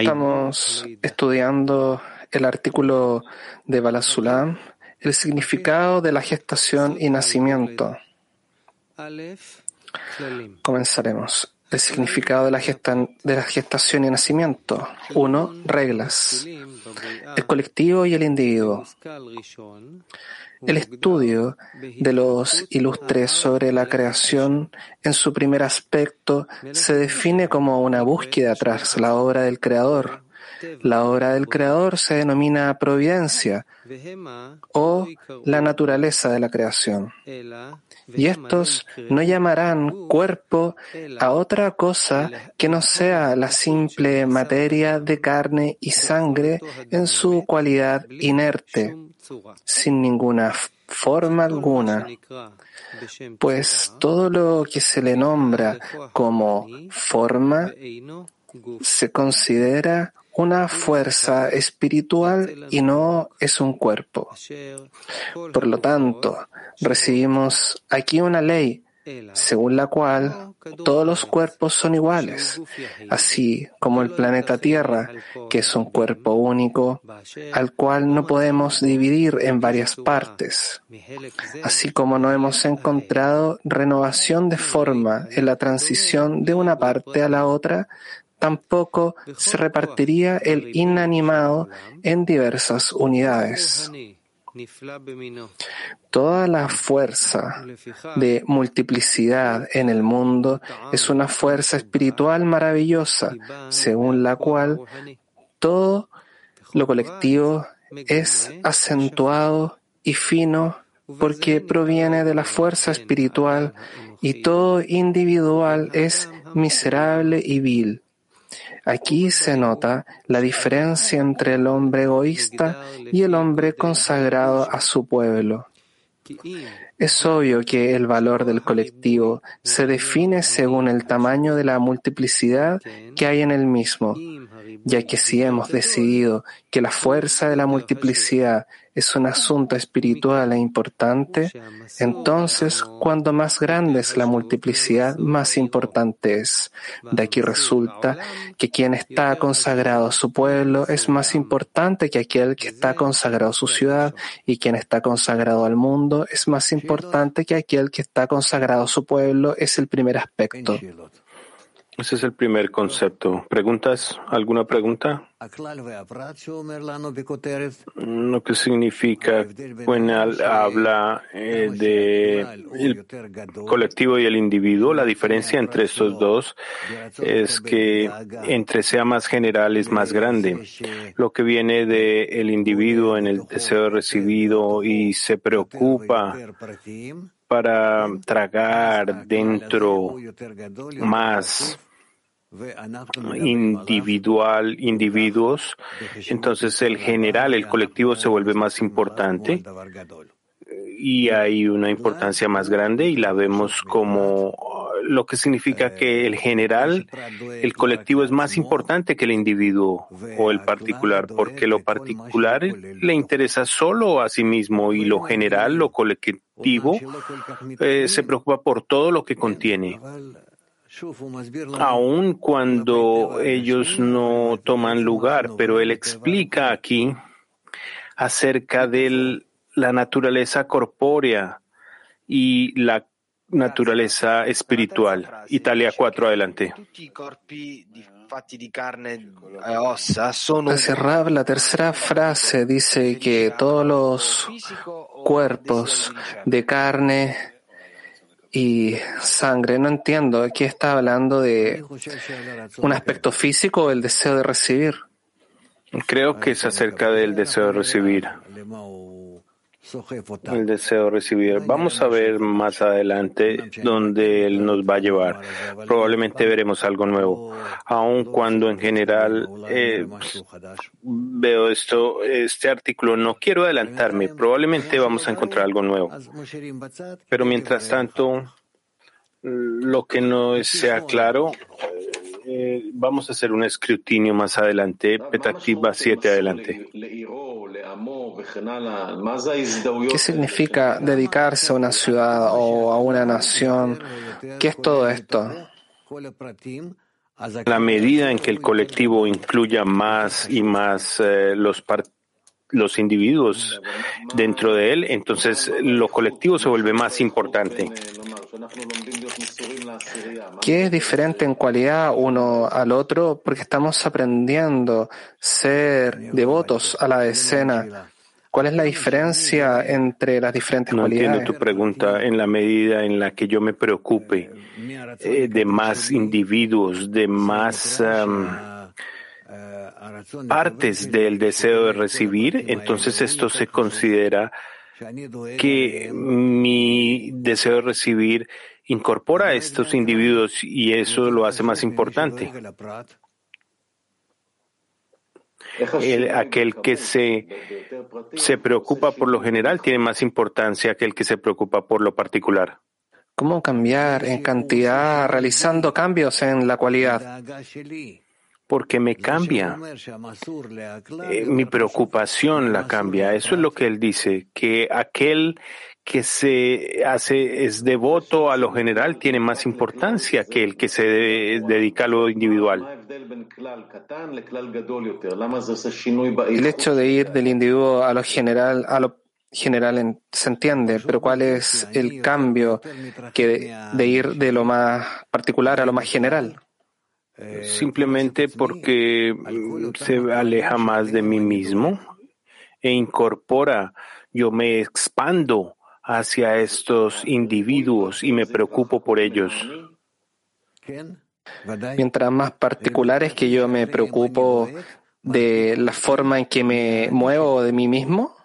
Estamos estudiando el artículo de Balasulam, el significado de la gestación y nacimiento. Comenzaremos. El significado de la, gestación y nacimiento. Uno, reglas. El colectivo y el individuo. El estudio de los ilustres sobre la creación en su primer aspecto se define como una búsqueda tras la obra del Creador. La obra del Creador se denomina providencia o la naturaleza de la creación. Y estos no llamarán cuerpo a otra cosa que no sea la simple materia de carne y sangre en su cualidad inerte sin ninguna forma alguna, pues todo lo que se le nombra como forma se considera una fuerza espiritual y no es un cuerpo. Por lo tanto, recibimos aquí una ley según la cual todos los cuerpos son iguales, así como el planeta Tierra, que es un cuerpo único, al cual no podemos dividir en varias partes, así como no hemos encontrado renovación de forma en la transición de una parte a la otra, tampoco se repartiría el inanimado en diversas unidades. Toda la fuerza de multiplicidad en el mundo es una fuerza espiritual maravillosa, según la cual todo lo colectivo es acentuado y fino porque proviene de la fuerza espiritual y todo individual es miserable y vil. Aquí se nota la diferencia entre el hombre egoísta y el hombre consagrado a su pueblo. Es obvio que el valor del colectivo se define según el tamaño de la multiplicidad que hay en el mismo, ya que si hemos decidido que la fuerza de la multiplicidad es un asunto espiritual e importante, entonces cuando más grande es la multiplicidad, más importante es. De aquí resulta que quien está consagrado a su pueblo es más importante que aquel que está consagrado a su ciudad y quien está consagrado al mundo es más importante que aquel que está consagrado a su pueblo es el primer aspecto. Ese es el primer concepto. ¿Preguntas? ¿Alguna pregunta? Lo que significa cuando habla eh, de el colectivo y el individuo, la diferencia entre estos dos es que entre sea más general es más grande. Lo que viene del el individuo en el deseo recibido y se preocupa para tragar dentro más individual, individuos, entonces el general, el colectivo se vuelve más importante. y hay una importancia más grande y la vemos como lo que significa que el general, el colectivo es más importante que el individuo o el particular, porque lo particular le interesa solo a sí mismo y lo general, lo colectivo, eh, se preocupa por todo lo que contiene. Aun cuando ellos no toman lugar, pero él explica aquí acerca de la naturaleza corpórea y la naturaleza espiritual. Italia 4, adelante. Cerrar la tercera frase dice que todos los cuerpos de carne y sangre, no entiendo, aquí está hablando de un aspecto físico o el deseo de recibir. Creo que es acerca del deseo de recibir el deseo de recibir. Vamos a ver más adelante dónde Él nos va a llevar. Probablemente veremos algo nuevo, aun cuando en general eh, veo esto, este artículo. No quiero adelantarme. Probablemente vamos a encontrar algo nuevo. Pero mientras tanto, lo que no sea claro, eh, vamos a hacer un escrutinio más adelante. Petactiva 7 adelante. ¿Qué significa dedicarse a una ciudad o a una nación? ¿Qué es todo esto? la medida en que el colectivo incluya más y más eh, los, los individuos dentro de él, entonces lo colectivo se vuelve más importante. ¿Qué es diferente en cualidad uno al otro? Porque estamos aprendiendo ser devotos a la decena. ¿Cuál es la diferencia entre las diferentes no cualidades? No entiendo tu pregunta en la medida en la que yo me preocupe eh, de más individuos, de más um, partes del deseo de recibir, entonces esto se considera que mi deseo de recibir incorpora a estos individuos y eso lo hace más importante. El, aquel que se, se preocupa por lo general tiene más importancia que el que se preocupa por lo particular. ¿Cómo cambiar en cantidad realizando cambios en la cualidad? Porque me cambia. Eh, mi preocupación la cambia. Eso es lo que él dice, que aquel que se hace es devoto a lo general tiene más importancia que el que se dedica a lo individual. El hecho de ir del individuo a lo general, a lo general se entiende, pero ¿cuál es el cambio que de ir de lo más particular a lo más general? Simplemente porque se aleja más de mí mismo e incorpora, yo me expando hacia estos individuos y me preocupo por ellos. Mientras más particulares que yo me preocupo de la forma en que me muevo de mí mismo.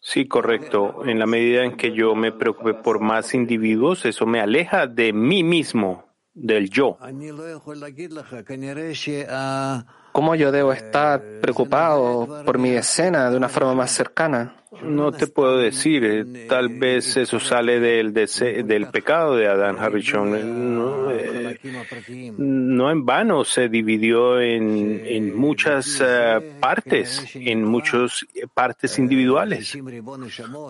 Sí, correcto. En la medida en que yo me preocupe por más individuos, eso me aleja de mí mismo, del yo. ¿Cómo yo debo estar preocupado por mi escena de una forma más cercana? No te puedo decir, eh, tal vez eso sale del, pecado de Adán Harishon. No, eh, no, en vano se dividió en, muchas eh, partes, en muchas partes individuales.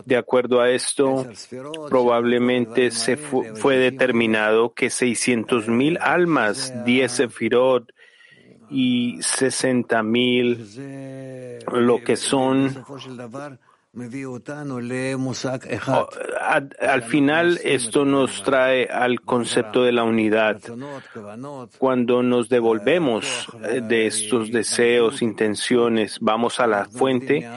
De acuerdo a esto, probablemente se fue determinado que 600.000 almas, 10 sefirot, y 60 mil, lo que son al final, esto nos trae al concepto de la unidad. Cuando nos devolvemos eh, de estos deseos, intenciones, vamos a la fuente,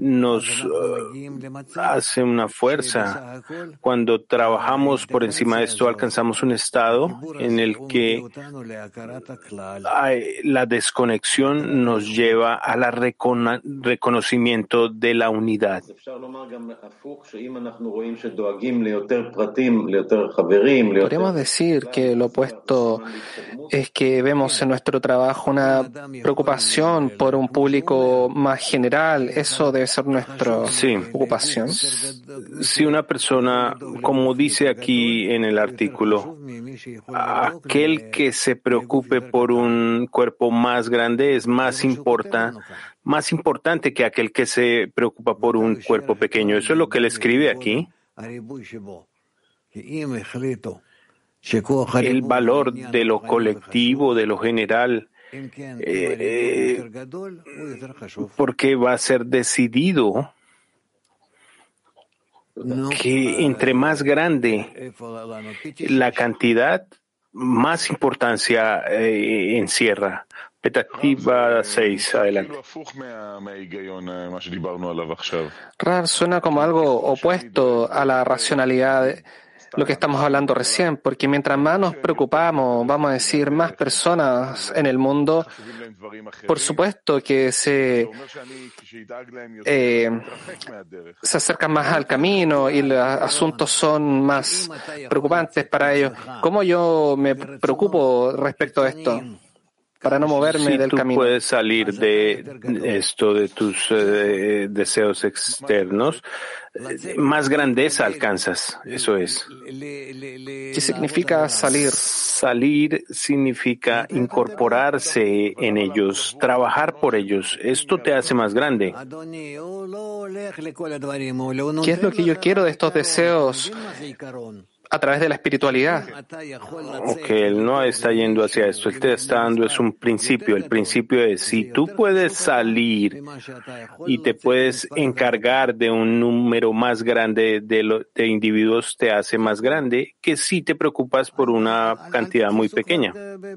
nos eh, hace una fuerza. Cuando trabajamos por encima de esto, alcanzamos un estado en el que la desconexión nos lleva al reconocimiento de la unidad. Podríamos decir que lo opuesto es que vemos en nuestro trabajo una preocupación por un público más general. Eso debe ser nuestra preocupación. Si una persona, como dice aquí en el artículo, aquel que se preocupe por un cuerpo más grande es más importante más importante que aquel que se preocupa por un cuerpo pequeño. Eso es lo que él escribe aquí. El valor de lo colectivo, de lo general, eh, porque va a ser decidido que entre más grande la cantidad, más importancia eh, encierra. Petactiva 6, adelante. Rar suena como algo opuesto a la racionalidad de lo que estamos hablando recién, porque mientras más nos preocupamos, vamos a decir, más personas en el mundo, por supuesto que se, eh, se acercan más al camino y los asuntos son más preocupantes para ellos. ¿Cómo yo me preocupo respecto a esto? Para no moverme del tú camino. puedes salir de esto, de tus eh, deseos externos, más grandeza alcanzas, eso es. ¿Qué significa salir? Salir significa incorporarse en ellos, trabajar por ellos. Esto te hace más grande. ¿Qué es lo que yo quiero de estos deseos? A través de la espiritualidad. Ok, él no está yendo hacia esto, él te está dando es un principio. El principio es si tú puedes salir y te puedes encargar de un número más grande de, individuos, te hace más grande que si te preocupas por una cantidad muy pequeña.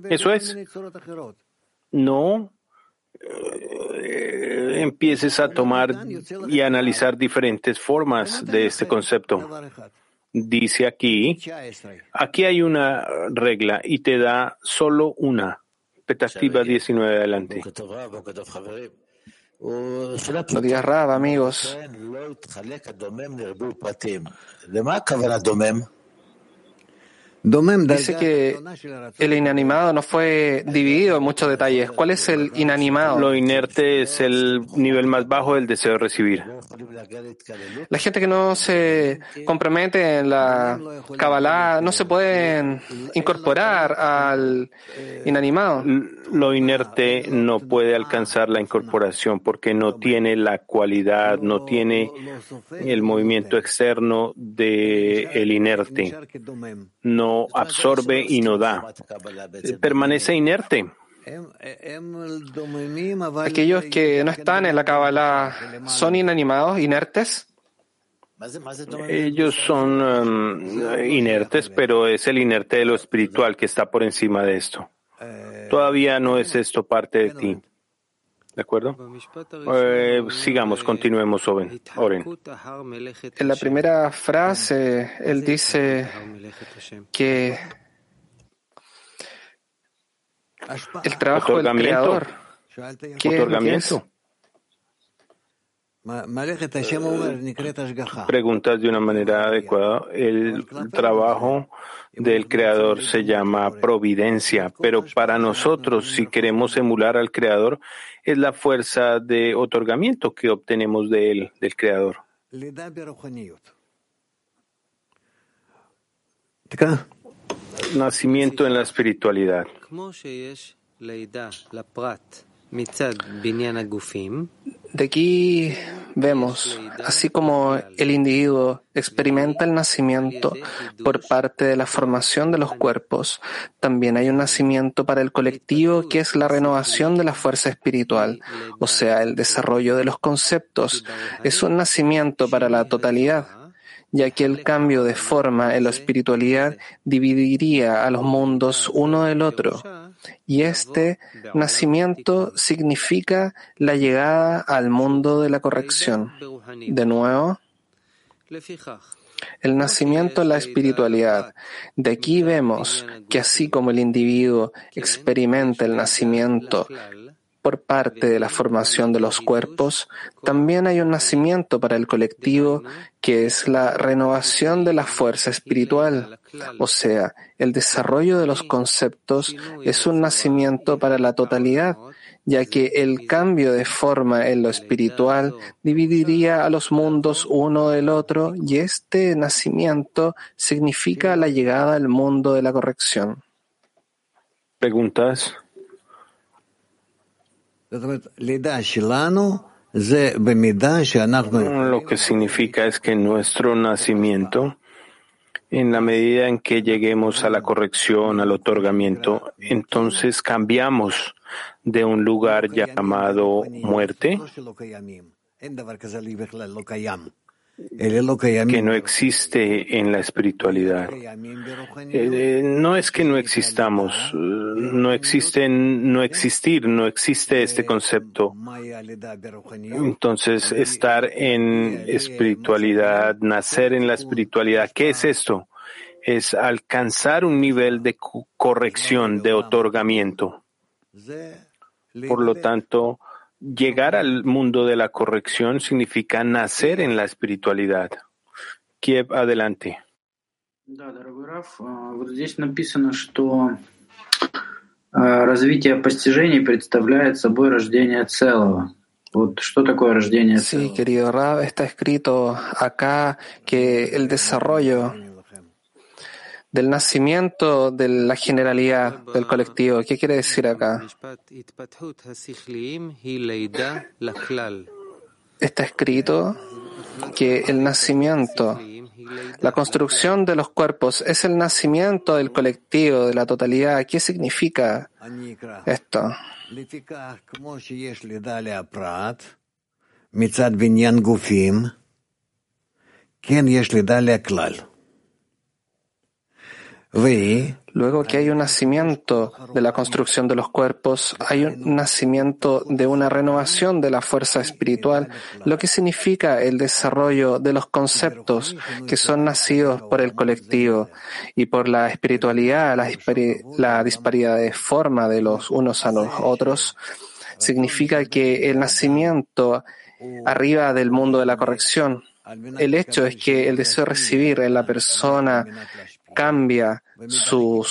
Eso es. No eh, empieces a tomar y analizar diferentes formas de este concepto dice aquí, aquí hay una regla y te da solo una. Petastiva 19 adelante. Buenos días, Rab, amigos. Dice que el inanimado no fue dividido en muchos detalles. ¿Cuál es el inanimado? Lo inerte es el nivel más bajo del deseo de recibir. La gente que no se compromete en la Kabbalah no se puede incorporar al inanimado. Lo inerte no puede alcanzar la incorporación porque no tiene la cualidad, no tiene el movimiento externo del el inerte. No absorbe y no da. Permanece inerte. Aquellos que no están en la Kabbalah son inanimados, inertes. Ellos son um, inertes, pero es el inerte de lo espiritual que está por encima de esto. Todavía no es esto parte de ti. ¿De acuerdo? Eh, sigamos, continuemos, Oren. En la primera frase, él dice que el trabajo del creador, otorgamiento. Preguntas de una manera adecuada. El trabajo del Creador se llama providencia, pero para nosotros, si queremos emular al Creador, es la fuerza de otorgamiento que obtenemos de él, del Creador. Nacimiento en la espiritualidad. De aquí vemos, así como el individuo experimenta el nacimiento por parte de la formación de los cuerpos, también hay un nacimiento para el colectivo que es la renovación de la fuerza espiritual, o sea, el desarrollo de los conceptos. Es un nacimiento para la totalidad ya que el cambio de forma en la espiritualidad dividiría a los mundos uno del otro, y este nacimiento significa la llegada al mundo de la corrección. De nuevo, el nacimiento en la espiritualidad. De aquí vemos que así como el individuo experimenta el nacimiento por parte de la formación de los cuerpos, también hay un nacimiento para el colectivo que es la renovación de la fuerza espiritual, o sea, el desarrollo de los conceptos es un nacimiento para la totalidad, ya que el cambio de forma en lo espiritual dividiría a los mundos uno del otro y este nacimiento significa la llegada al mundo de la corrección. ¿Preguntas? Lo que significa es que nuestro nacimiento, en la medida en que lleguemos a la corrección, al otorgamiento, entonces cambiamos de un lugar llamado muerte que no existe en la espiritualidad. Eh, no es que no existamos, no existe no existir, no existe este concepto. Entonces, estar en espiritualidad, nacer en la espiritualidad, ¿qué es esto? Es alcanzar un nivel de corrección, de otorgamiento. Por lo tanto, Llegar al mundo de la corrección significa nacer en la espiritualidad. Kiev, adelante. Sí, querido Rab, está escrito acá que el desarrollo del nacimiento de la generalidad del colectivo. ¿Qué quiere decir acá? Está escrito que el nacimiento La construcción de los cuerpos es el nacimiento del colectivo, de la totalidad. ¿Qué significa esto? Luego que hay un nacimiento de la construcción de los cuerpos, hay un nacimiento de una renovación de la fuerza espiritual, lo que significa el desarrollo de los conceptos que son nacidos por el colectivo y por la espiritualidad, la, la disparidad de forma de los unos a los otros. Significa que el nacimiento arriba del mundo de la corrección, el hecho es que el deseo de recibir en la persona cambia su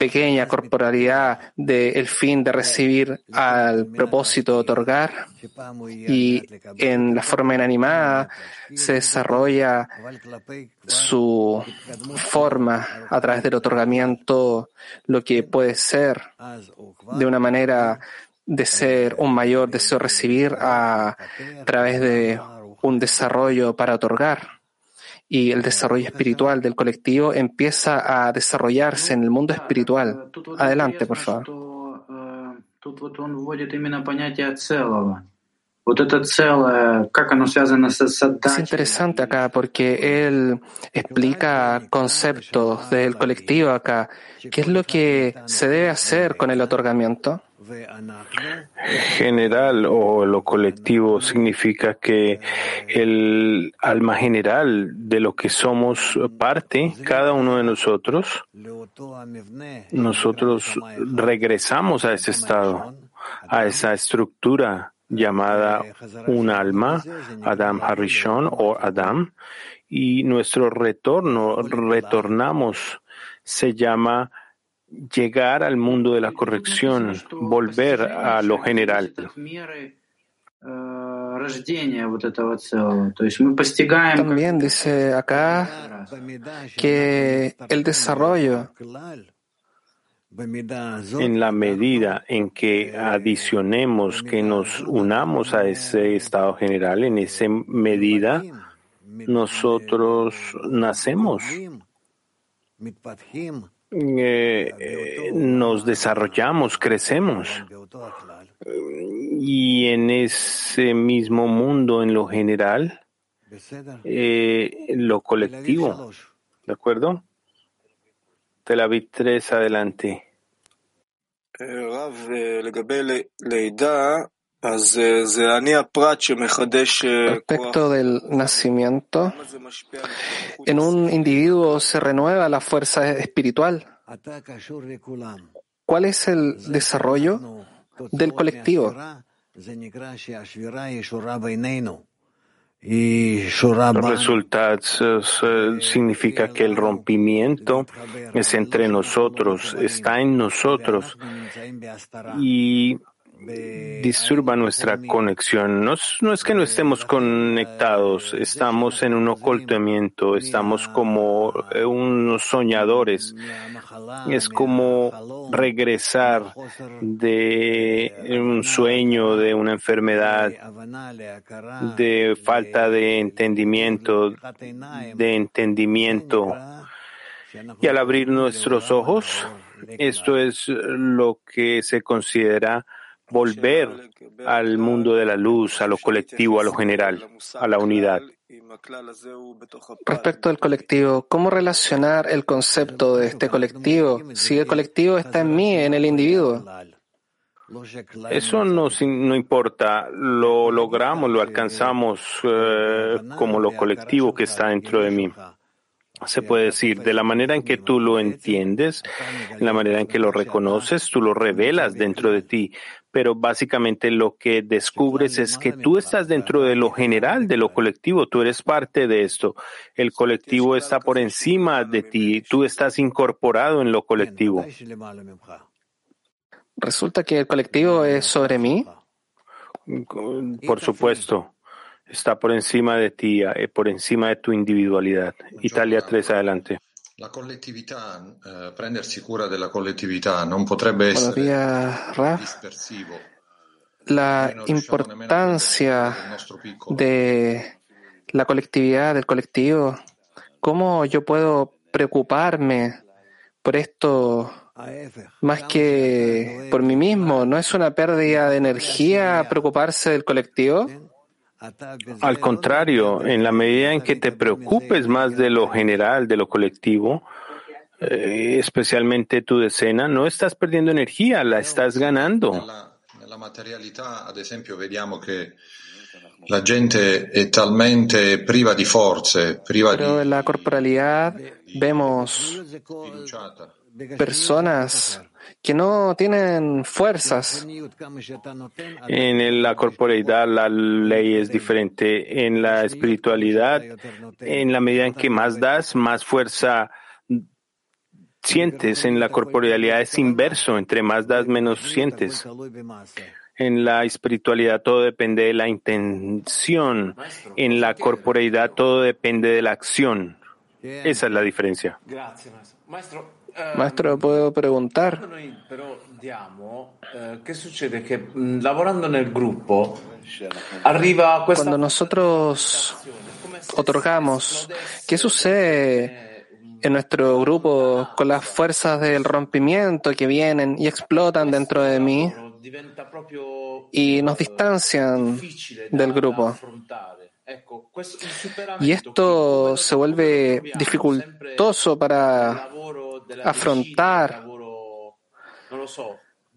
pequeña corporalidad del fin de recibir al propósito de otorgar. y en la forma inanimada se desarrolla su forma a través del otorgamiento, lo que puede ser de una manera de ser un mayor deseo de recibir a través de un desarrollo para otorgar y el desarrollo espiritual del colectivo empieza a desarrollarse en el mundo espiritual. Adelante, por favor. Es interesante acá porque él explica conceptos del colectivo acá. ¿Qué es lo que se debe hacer con el otorgamiento? General o lo colectivo significa que el alma general de lo que somos parte, cada uno de nosotros, nosotros regresamos a ese estado, a esa estructura llamada un alma, Adam Harishon o Adam, y nuestro retorno, retornamos, se llama llegar al mundo de la corrección, volver a lo general. También dice acá que el desarrollo en la medida en que adicionemos, que nos unamos a ese estado general, en esa medida nosotros nacemos eh, eh, nos desarrollamos, crecemos. Y en ese mismo mundo, en lo general, eh, lo colectivo. ¿De acuerdo? Tel Aviv 3, adelante. Respecto del nacimiento, en un individuo se renueva la fuerza espiritual. ¿Cuál es el desarrollo del colectivo? Resultados eh, significa que el rompimiento es entre nosotros, está en nosotros. y disturba nuestra conexión. No, es que no estemos conectados, estamos en un ocultamiento, estamos como eh, unos soñadores. Es como regresar de un sueño, de una enfermedad, de falta de entendimiento, de entendimiento. Y al abrir nuestros ojos, esto es lo que se considera volver al mundo de la luz, a lo colectivo, a lo general, a la unidad. Respecto al colectivo, ¿cómo relacionar el concepto de este colectivo si el colectivo está en mí, en el individuo? Eso no, no importa, lo logramos, lo alcanzamos eh, como lo colectivo que está dentro de mí se puede decir, de la manera en que tú lo entiendes, en la manera en que lo reconoces, tú lo revelas dentro de ti, pero básicamente lo que descubres es que tú estás dentro de lo general, de lo colectivo, tú eres parte de esto. El colectivo está por encima de ti, tú estás incorporado en lo colectivo. ¿Resulta que el colectivo es sobre mí? Por supuesto está por encima de ti, eh, por encima de tu individualidad. Italia 3, adelante. La collettività, eh, prendersi cura della collettività non potrebbe essere dispersivo. La importancia de la colectividad, del colectivo, ¿Cómo yo puedo preocuparme por esto más que por mí mismo? ¿No es una pérdida de energía preocuparse del colectivo? Al contrario, en la medida en que te preocupes más de lo general, de lo colectivo, eh, especialmente tu decena, no estás perdiendo energía, la estás ganando. En la materialidad, ad ejemplo, vediamo que la gente es talmente priva di forze, priva Pero en la corporalidad vemos personas que no tienen fuerzas. En la corporalidad la ley es diferente. En la espiritualidad, en la medida en que más das, más fuerza sientes. En la corporalidad es inverso. Entre más das, menos sientes. En la espiritualidad todo depende de la intención. En la corporalidad todo depende de la acción. Esa es la diferencia. Maestro, ¿puedo preguntar? ¿Qué sucede? Que lavorando en el grupo, arriba Cuando nosotros otorgamos, ¿qué sucede en nuestro grupo con las fuerzas del rompimiento que vienen y explotan dentro de mí y nos distancian del grupo? Y esto se vuelve dificultoso para afrontar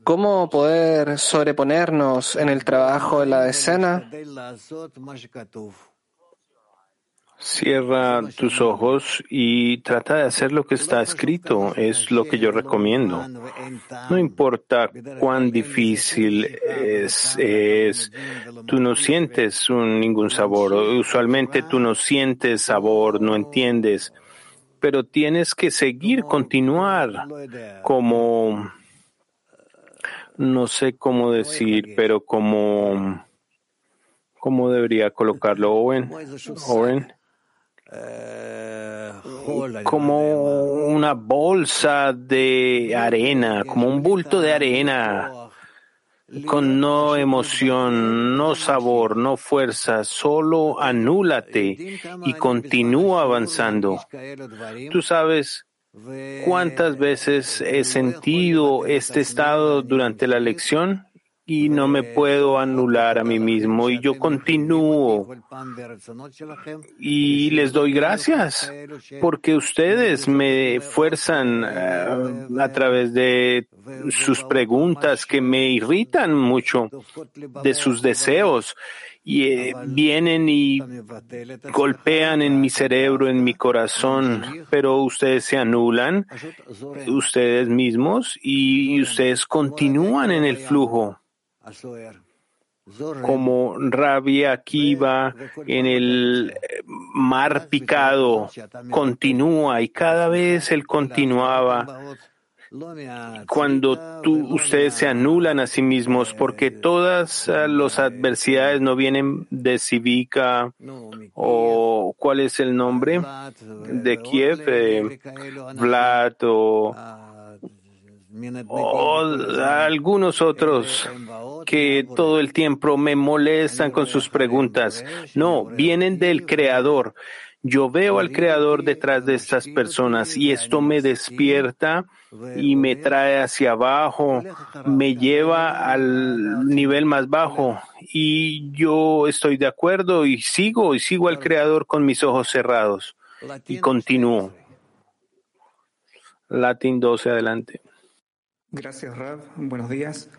cómo poder sobreponernos en el trabajo de la decena. Cierra tus ojos y trata de hacer lo que está escrito. Es lo que yo recomiendo. No importa cuán difícil es, es tú no sientes ningún sabor. Usualmente tú no sientes sabor, no entiendes pero tienes que seguir, continuar como, no sé cómo decir, pero como, ¿cómo debería colocarlo, Owen? Owen? Como una bolsa de arena, como un bulto de arena con no emoción, no sabor, no fuerza, solo anúlate y continúa avanzando. Tú sabes cuántas veces he sentido este estado durante la lección y no me puedo anular a mí mismo y yo continúo. y les doy gracias porque ustedes me fuerzan eh, a través de sus preguntas que me irritan mucho de sus deseos y eh, vienen y golpean en mi cerebro, en mi corazón, pero ustedes se anulan, ustedes mismos, y ustedes continúan en el flujo como Rabia Akiva en el mar picado, continúa y cada vez él continuaba. Cuando tú, ustedes se anulan a sí mismos, porque todas las adversidades no vienen de Civica o cuál es el nombre de Kiev, eh, Vlad o o algunos otros que todo el tiempo me molestan con sus preguntas. No, vienen del Creador. Yo veo al Creador detrás de estas personas y esto me despierta y me trae hacia abajo, me lleva al nivel más bajo y yo estoy de acuerdo y sigo y sigo al Creador con mis ojos cerrados y continúo. Latín 12, adelante. Gracias, Rab. Buenos días.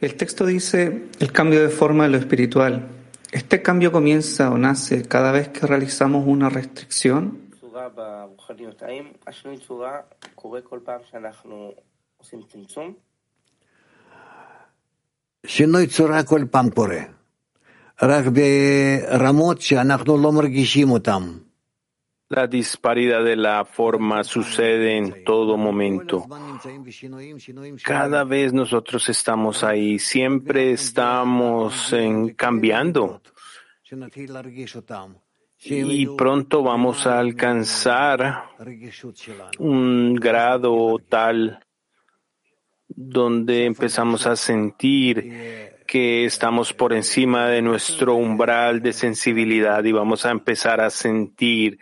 El texto dice el cambio de forma de lo espiritual. ¿Este cambio comienza o nace cada vez que realizamos una restricción? La disparidad de la forma sucede en todo momento. Cada vez nosotros estamos ahí, siempre estamos cambiando. Y pronto vamos a alcanzar un grado tal donde empezamos a sentir que estamos por encima de nuestro umbral de sensibilidad y vamos a empezar a sentir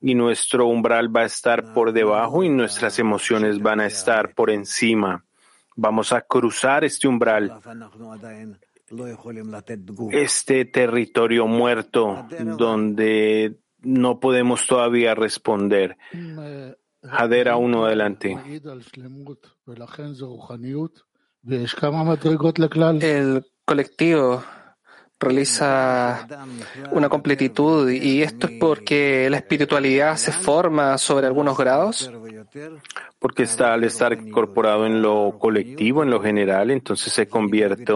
y nuestro umbral va a estar por debajo y nuestras emociones van a estar por encima. Vamos a cruzar este umbral, este territorio muerto donde no podemos todavía responder. Hadera uno adelante. El colectivo realiza una completitud y esto es porque la espiritualidad se forma sobre algunos grados. Porque está al estar incorporado en lo colectivo, en lo general, entonces se convierte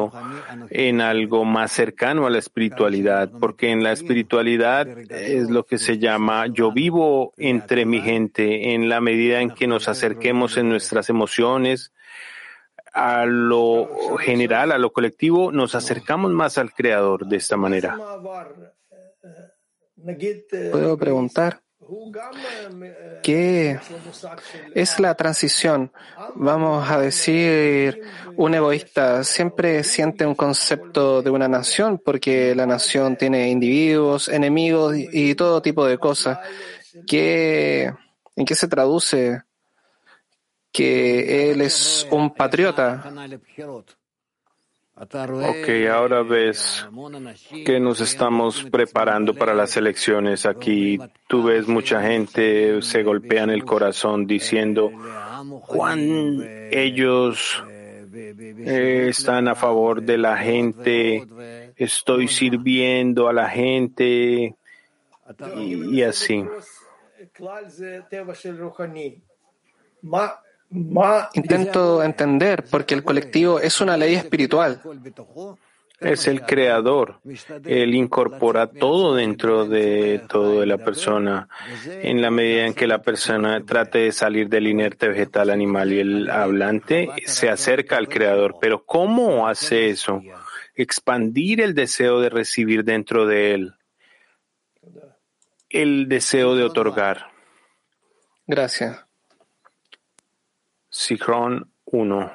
en algo más cercano a la espiritualidad, porque en la espiritualidad es lo que se llama yo vivo entre mi gente, en la medida en que nos acerquemos en nuestras emociones, a lo general, a lo colectivo, nos acercamos más al Creador de esta manera. Puedo preguntar, ¿qué es la transición? Vamos a decir, un egoísta siempre siente un concepto de una nación porque la nación tiene individuos, enemigos y todo tipo de cosas. ¿Qué, ¿En qué se traduce que él es un patriota. Ok, ahora ves que nos estamos preparando para las elecciones. Aquí tú ves mucha gente se golpean el corazón diciendo cuán ellos eh, están a favor de la gente, estoy sirviendo a la gente y, y así. Intento entender porque el colectivo es una ley espiritual. Es el creador. Él incorpora todo dentro de todo de la persona. En la medida en que la persona trate de salir del inerte vegetal, animal y el hablante, se acerca al creador. Pero ¿cómo hace eso? Expandir el deseo de recibir dentro de él. El deseo de otorgar. Gracias. Sichron 1.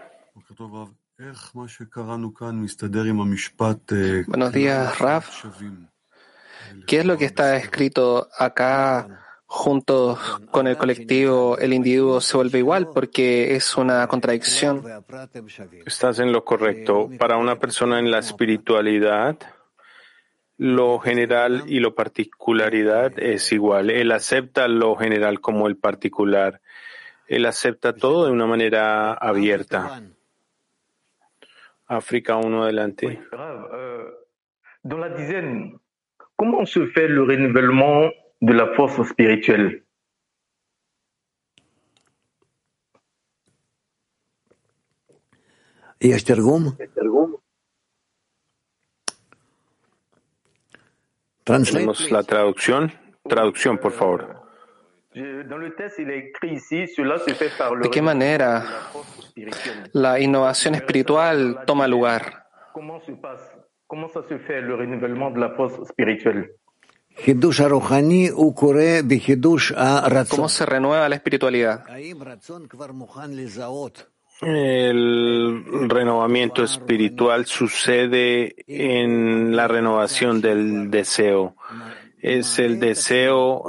Buenos días, Raf. ¿Qué es lo que está escrito acá junto con el colectivo? El individuo se vuelve igual porque es una contradicción. Estás en lo correcto. Para una persona en la espiritualidad, lo general y lo particularidad es igual. Él acepta lo general como el particular. Él acepta todo de una manera abierta. África 1 adelante. Dans la dizaine, comment se fait le renouvellement de la force spirituelle יש תרגום? Tenemos la traducción. Traducción, por favor. ¿De qué manera la innovación espiritual toma lugar? ¿Cómo se fait le renouvellement de la force spirituelle ¿Cómo se renueva la espiritualidad? El renovamiento espiritual sucede en la renovación del deseo. Es el deseo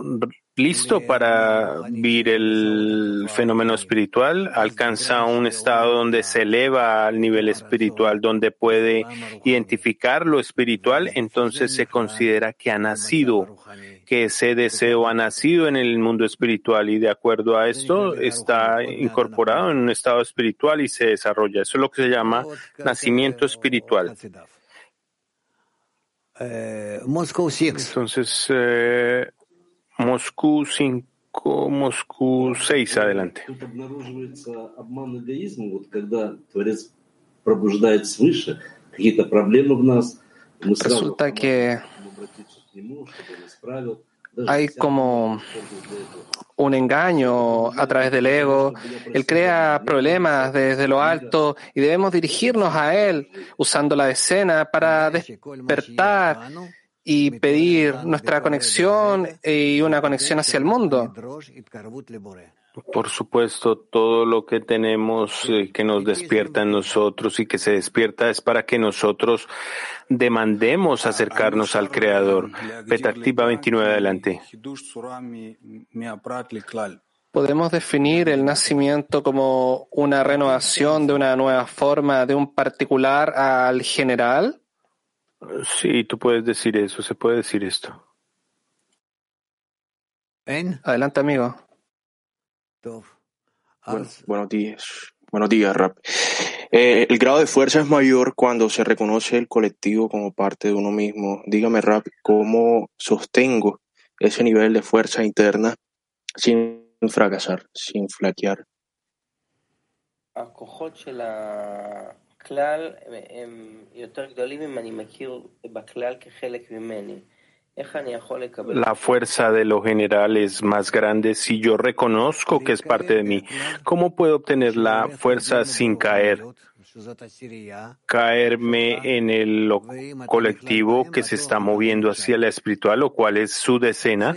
listo para vivir el fenómeno espiritual, alcanza un estado donde se eleva al nivel espiritual, donde puede identificar lo espiritual, entonces se considera que ha nacido, que ese deseo ha nacido en el mundo espiritual y de acuerdo a esto está incorporado en un estado espiritual y se desarrolla. Eso es lo que se llama nacimiento espiritual. Entonces, eh, Moscú 5, Moscú 6, adelante. Resulta que hay como un engaño a través del ego. Él crea problemas desde lo alto y debemos dirigirnos a él usando la escena para despertar y pedir nuestra conexión y una conexión hacia el mundo. Por supuesto, todo lo que tenemos eh, que nos despierta en nosotros y que se despierta es para que nosotros demandemos acercarnos al Creador. Petactiva 29 adelante. ¿Podemos definir el nacimiento como una renovación de una nueva forma de un particular al general? Sí, tú puedes decir eso, se puede decir esto. Adelante, amigo. Bueno, buenos días. Buenos días, Rap. Eh, el grado de fuerza es mayor cuando se reconoce el colectivo como parte de uno mismo. Dígame, Rap, ¿cómo sostengo ese nivel de fuerza interna sin fracasar, sin flaquear? הכוחות של הכלל הם יותר גדולים אם אני מכיר בכלל כחלק ממני. La fuerza de lo general es más grande si yo reconozco que es parte de mí. ¿Cómo puedo obtener la fuerza sin caer? Caerme en el colectivo que se está moviendo hacia la espiritual, lo cual es su decena.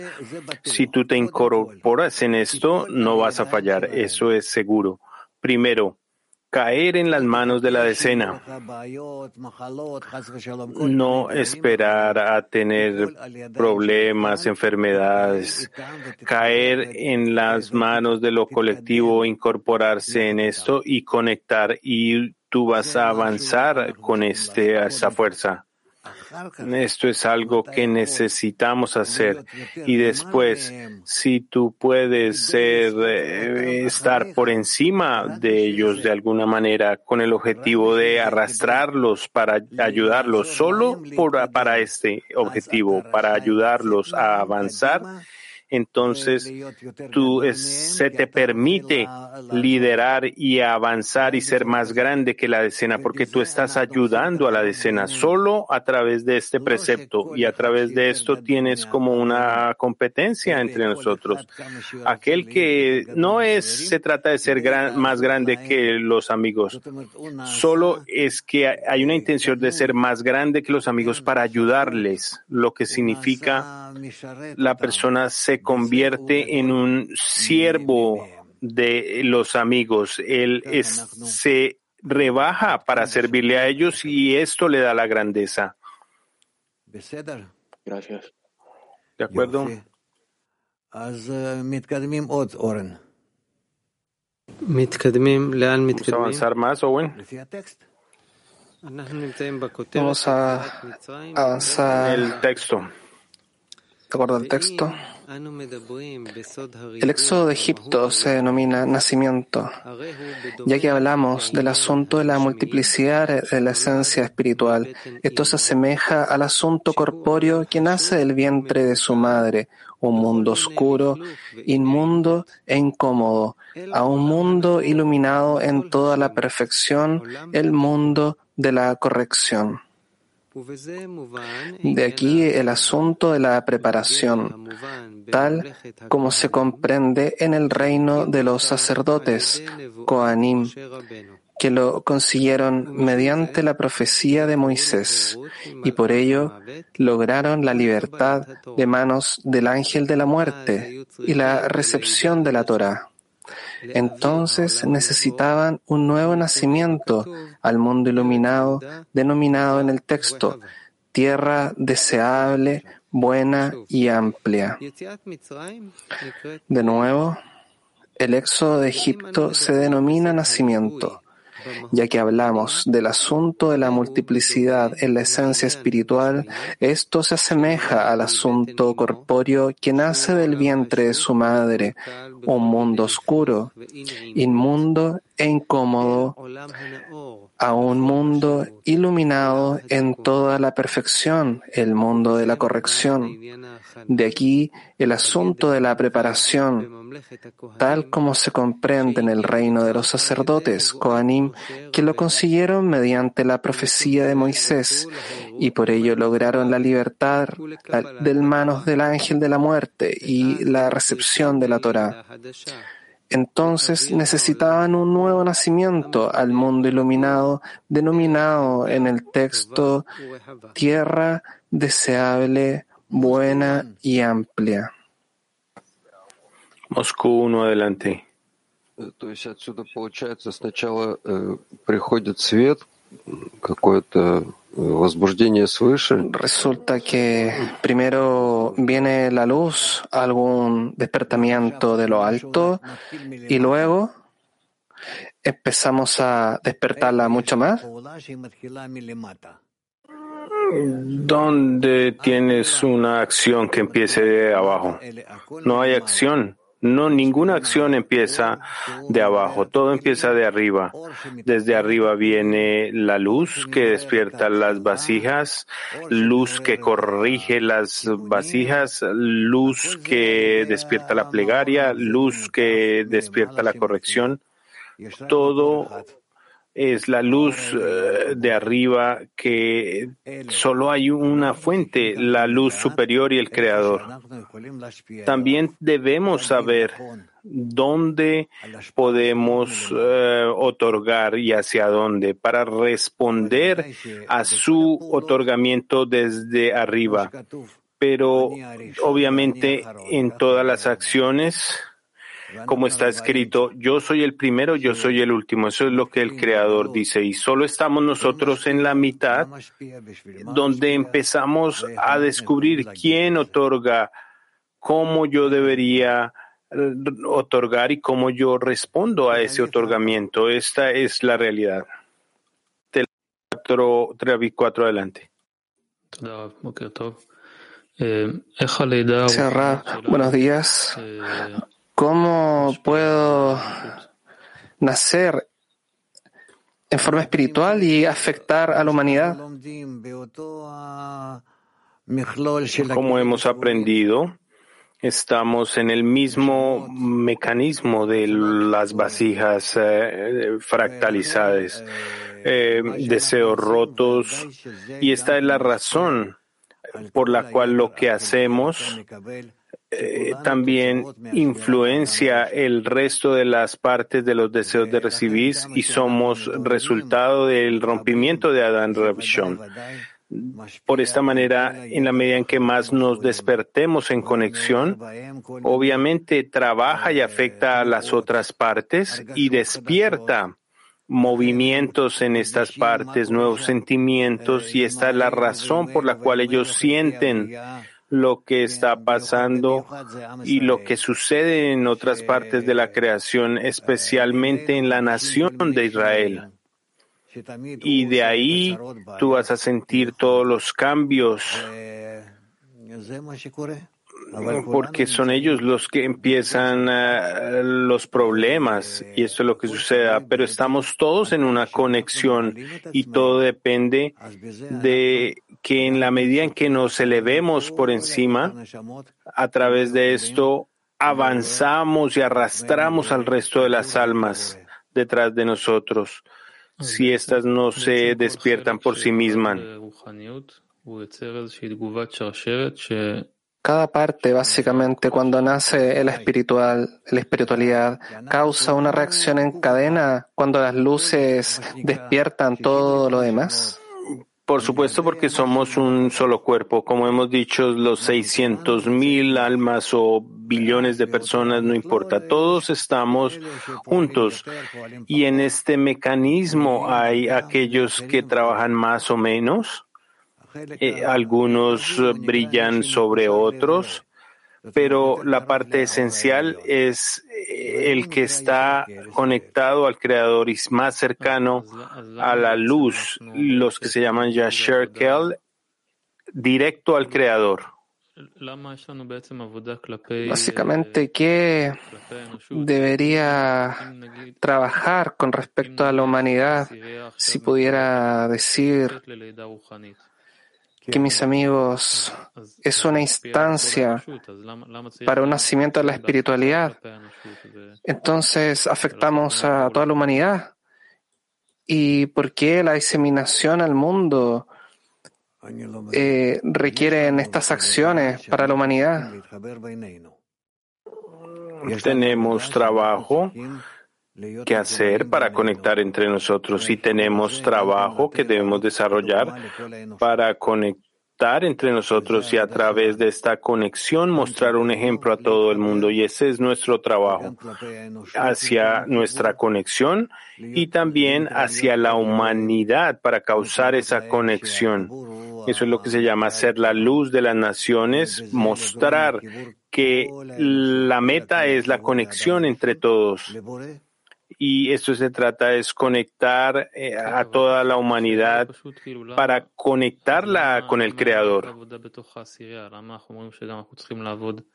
Si tú te incorporas en esto, no vas a fallar. Eso es seguro. Primero, caer en las manos de la decena, no esperar a tener problemas, enfermedades, caer en las manos de lo colectivo, incorporarse en esto y conectar y tú vas a avanzar con este, esa fuerza. Esto es algo que necesitamos hacer. Y después, si tú puedes ser, eh, estar por encima de ellos de alguna manera con el objetivo de arrastrarlos para ayudarlos, solo por, para este objetivo, para ayudarlos a avanzar, entonces tú se te permite liderar y avanzar y ser más grande que la decena, porque tú estás ayudando a la decena solo a través de este precepto y a través de esto tienes como una competencia entre nosotros. Aquel que no es, se trata de ser más grande que los amigos, solo es que hay una intención de ser más grande que los amigos para ayudarles, lo que significa la persona se convierte en un siervo de los amigos. Él se rebaja para servirle a ellos y esto le da la grandeza. Gracias. ¿De acuerdo? ¿Vamos a avanzar más, Owen? Vamos a avanzar. El texto. De acuerdo al texto. El éxodo de Egipto se denomina nacimiento, ya que hablamos del asunto de la multiplicidad de la esencia espiritual. Esto se asemeja al asunto corpóreo que nace del vientre de su madre, un mundo oscuro, inmundo e incómodo, a un mundo iluminado en toda la perfección, el mundo de la corrección. De aquí el asunto de la preparación, tal como se comprende en el reino de los sacerdotes, Koanim, que lo consiguieron mediante la profecía de Moisés, y por ello lograron la libertad de manos del ángel de la muerte y la recepción de la Torah. Entonces necesitaban un nuevo nacimiento al mundo iluminado, denominado en el texto tierra deseable, buena y amplia. De nuevo, el éxodo de Egipto se denomina nacimiento ya que hablamos del asunto de la multiplicidad en la esencia espiritual, esto se asemeja al asunto corpóreo que nace del vientre de su madre, un mundo oscuro, inmundo e incómodo, a un mundo iluminado en toda la perfección, el mundo de la corrección. De aquí el asunto de la preparación, tal como se comprende en el reino de los sacerdotes, Koanim, que lo consiguieron mediante la profecía de Moisés, y por ello lograron la libertad de manos del ángel de la muerte y la recepción de la Torah. Entonces necesitaban un nuevo nacimiento al mundo iluminado, denominado en el texto tierra deseable, buena y amplia. Moscú 1 adelante. То есть отсюда получается сначала э, приходит свет, какое-то возбуждение свыше. Resulta que primero viene la luz, algún despertamiento de lo alto, y luego empezamos a despertarla mucho más. ¿Dónde tienes una acción que empiece de abajo? No hay acción. No, ninguna acción empieza de abajo, todo empieza de arriba. Desde arriba viene la luz que despierta las vasijas, luz que corrige las vasijas, luz que despierta la plegaria, luz que despierta la corrección. Todo es la luz eh, de arriba que solo hay una fuente, la luz superior y el creador. También debemos saber dónde podemos eh, otorgar y hacia dónde para responder a su otorgamiento desde arriba. Pero obviamente en todas las acciones como está escrito, yo soy el primero, yo soy el último. Eso es lo que el Creador dice. Y solo estamos nosotros en la mitad donde empezamos a descubrir quién otorga, cómo yo debería eh, otorgar y cómo yo respondo a ese otorgamiento. Esta es la realidad. Tel 4, adelante. buenos días. ¿Cómo puedo nacer en forma espiritual y afectar a la humanidad? Como hemos aprendido, estamos en el mismo mecanismo de las vasijas eh, fractalizadas, eh, deseos rotos, y esta es la razón por la cual lo que hacemos eh, también influencia el resto de las partes de los deseos de recibir y somos resultado del rompimiento de Adán Rabishon. Por esta manera, en la medida en que más nos despertemos en conexión, obviamente trabaja y afecta a las otras partes y despierta movimientos en estas partes, nuevos sentimientos, y esta es la razón por la cual ellos sienten lo que está pasando y lo que sucede en otras partes de la creación, especialmente en la nación de Israel. Y de ahí tú vas a sentir todos los cambios porque son ellos los que empiezan eh, los problemas y esto es lo que suceda, pero estamos todos en una conexión y todo depende de que en la medida en que nos elevemos por encima, a través de esto avanzamos y arrastramos al resto de las almas detrás de nosotros, si éstas no se despiertan por sí mismas. Cada parte, básicamente, cuando nace el espiritual, la espiritualidad, causa una reacción en cadena cuando las luces despiertan todo lo demás. Por supuesto, porque somos un solo cuerpo. Como hemos dicho, los 600 mil almas o billones de personas, no importa. Todos estamos juntos. Y en este mecanismo hay aquellos que trabajan más o menos eh, algunos brillan sobre otros, pero la parte esencial es eh, el que está conectado al Creador y más cercano a la luz, los que se llaman Yasher Kel, directo al Creador. Básicamente, ¿qué debería trabajar con respecto a la humanidad si pudiera decir que mis amigos es una instancia para un nacimiento de la espiritualidad. Entonces afectamos a toda la humanidad. ¿Y por qué la diseminación al mundo eh, requieren estas acciones para la humanidad? Tenemos trabajo que hacer para conectar entre nosotros y tenemos trabajo que debemos desarrollar para conectar entre nosotros y a través de esta conexión mostrar un ejemplo a todo el mundo. Y ese es nuestro trabajo hacia nuestra conexión y también hacia la humanidad para causar esa conexión. Eso es lo que se llama ser la luz de las naciones, mostrar que la meta es la conexión entre todos. Y esto se trata es conectar eh, a toda la humanidad para conectarla con el Creador.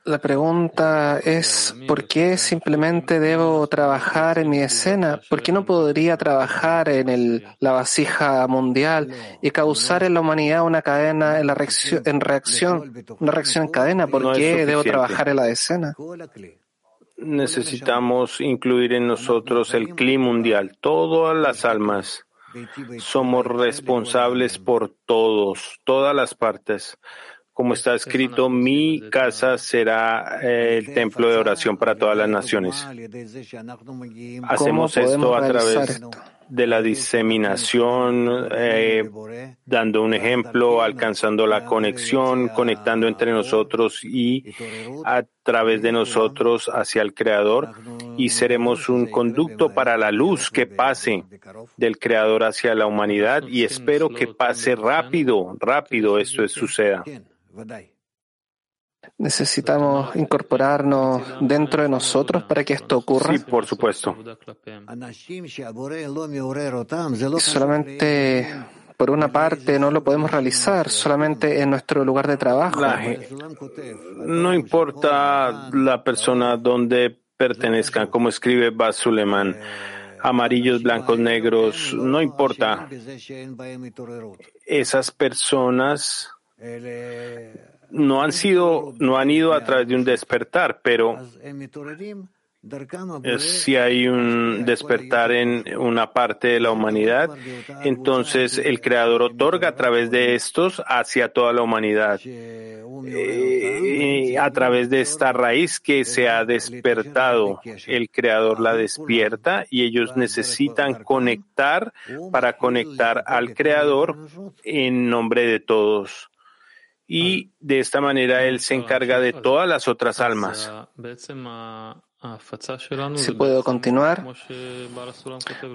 La pregunta es, ¿por qué simplemente debo trabajar en mi escena? ¿Por qué no podría trabajar en el, la vasija mundial y causar en la humanidad una cadena en, la reacción, en reacción, una reacción en cadena? ¿Por No qué debo trabajar en la escena? Necesitamos incluir en nosotros el clima mundial, todas las almas. Somos responsables por todos, todas las partes. Como está escrito, mi casa será el templo de oración para todas las naciones. Hacemos esto a través esto? De la diseminación, eh, dando un ejemplo, alcanzando la conexión, conectando entre nosotros y a través de nosotros hacia el Creador y seremos un conducto para la luz que pase del Creador hacia la humanidad y espero que pase rápido, rápido esto suceda. Necesitamos incorporarnos dentro de nosotros para que esto ocurra. Sí, por supuesto. Y solamente por una parte no lo podemos realizar, solamente en nuestro lugar de trabajo. No importa la persona donde pertenezcan, como escribe Bas Suleiman, amarillos, blancos, negros, no importa. Esas personas no han sido, no han ido a través de un despertar, pero si hay un despertar en una parte de la humanidad, entonces el Creador otorga a través de estos hacia toda la humanidad. Eh, a través de esta raíz que se ha despertado, el Creador la despierta y ellos necesitan conectar para conectar al Creador en nombre de todos. Y de esta manera Él se encarga de todas las otras almas. Si puedo continuar,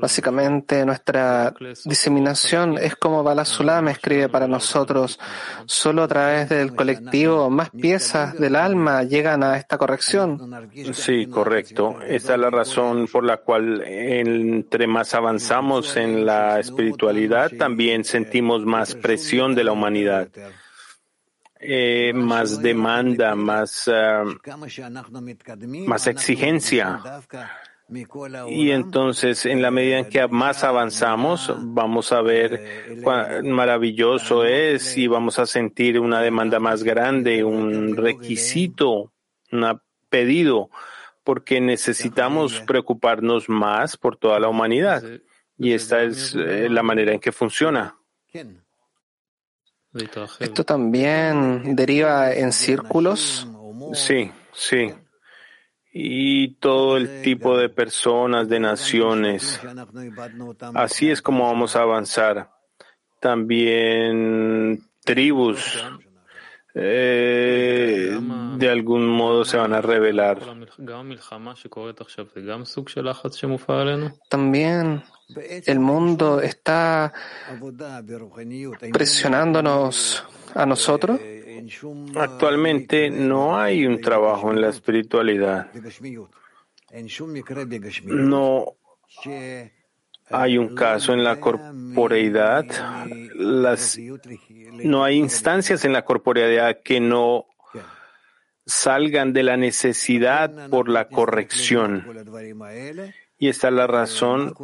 básicamente nuestra diseminación es como Bala Sulam escribe para nosotros. Solo a través del colectivo más piezas del alma llegan a esta corrección. Sí, correcto. Esta es la razón por la cual entre más avanzamos en la espiritualidad, también sentimos más presión de la humanidad. Eh, más demanda, más, ah, más exigencia. Y entonces, en la medida en que más avanzamos, vamos a ver cuán maravilloso es y vamos a sentir una demanda más grande, un requisito, un pedido, porque necesitamos preocuparnos más por toda la humanidad. Y esta es eh, la manera en que funciona. Esto también deriva en círculos. Sí, sí. Y todo el tipo de personas, de naciones. Así es como vamos a avanzar. También tribus eh, de algún modo se van a revelar. También el mundo está presionándonos a nosotros. Actualmente no hay un trabajo en la espiritualidad. No hay un caso en la corporeidad. No hay instancias en la corporeidad que no salgan de la necesidad por la corrección. Y esta es la razón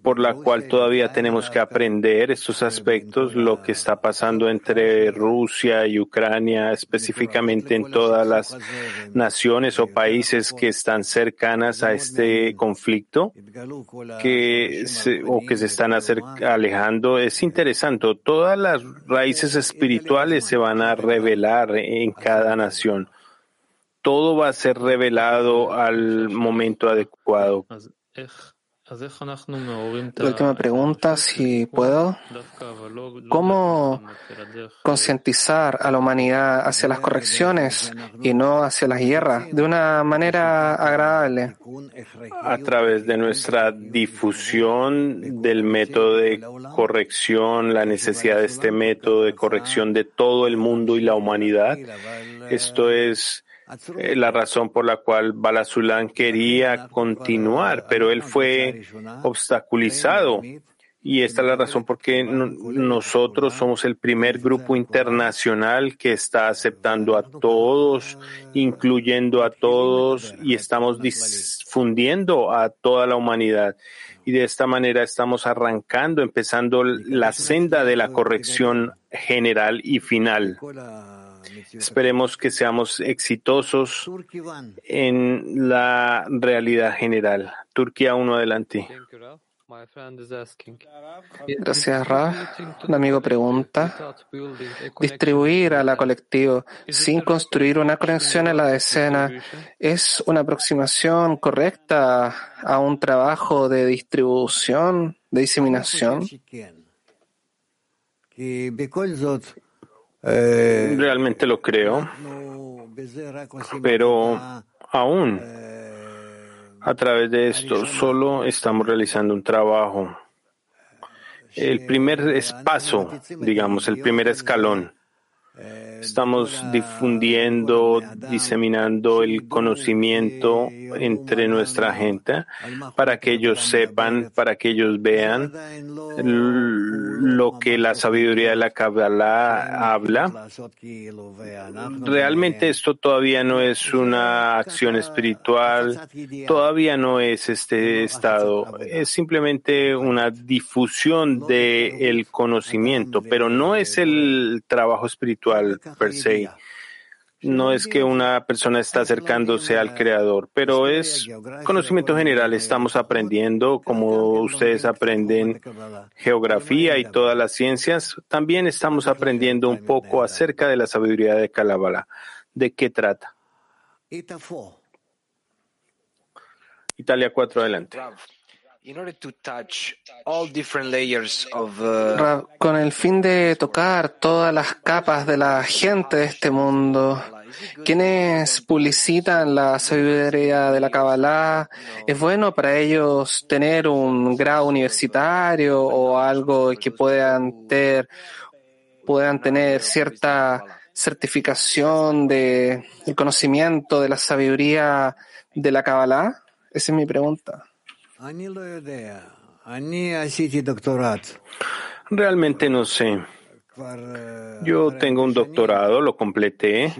por la cual todavía tenemos que aprender estos aspectos, lo que está pasando entre Rusia y Ucrania, específicamente en todas las naciones o países que están cercanas a este conflicto, que se, o que se están alejando. Es interesante. Todas las raíces espirituales se van a revelar en cada nación. Todo va a ser revelado al momento adecuado. La última pregunta, si puedo. ¿Cómo concientizar a la humanidad hacia las correcciones y no hacia las guerras de una manera agradable? A través de nuestra difusión del método de corrección, la necesidad de este método de corrección de todo el mundo y la humanidad. Esto es eh, la razón por la cual Balasulan quería continuar, pero él fue obstaculizado. Y esta es la razón por qué nosotros somos el primer grupo internacional que está aceptando a todos, incluyendo a todos, y estamos difundiendo a toda la humanidad. Y de esta manera estamos arrancando, empezando la senda de la corrección general y final. Esperemos que seamos exitosos en la realidad general. Turquía uno adelante. Gracias, Ra. Un amigo pregunta, distribuir a la colectiva sin construir una conexión en la decena es una aproximación correcta a un trabajo de distribución, de diseminación. Eh, Realmente lo creo, pero aún a través de esto solo estamos realizando un trabajo. El primer paso, digamos, el primer escalón. Estamos difundiendo, diseminando el conocimiento entre nuestra gente para que ellos sepan, para que ellos vean lo que la sabiduría de la Kabbalah habla. Realmente esto todavía no es una acción espiritual, todavía no es este estado, es simplemente una difusión del conocimiento, pero no es el trabajo espiritual per se. No es que una persona está acercándose al creador, pero es conocimiento general. Estamos aprendiendo, como ustedes aprenden geografía y todas las ciencias, también estamos aprendiendo un poco acerca de la sabiduría de Kalabala. ¿De qué trata? Italia 4, adelante. Uh, con el fin de tocar todas las capas de la gente de este mundo, quienes publicitan la sabiduría de la Kabbalah, ¿es bueno para ellos tener un grado universitario o algo que puedan tener, puedan tener cierta certificación de el conocimiento de la sabiduría de la Kabbalah? Esa es mi pregunta. Realmente no sé. Yo tengo un doctorado, lo completé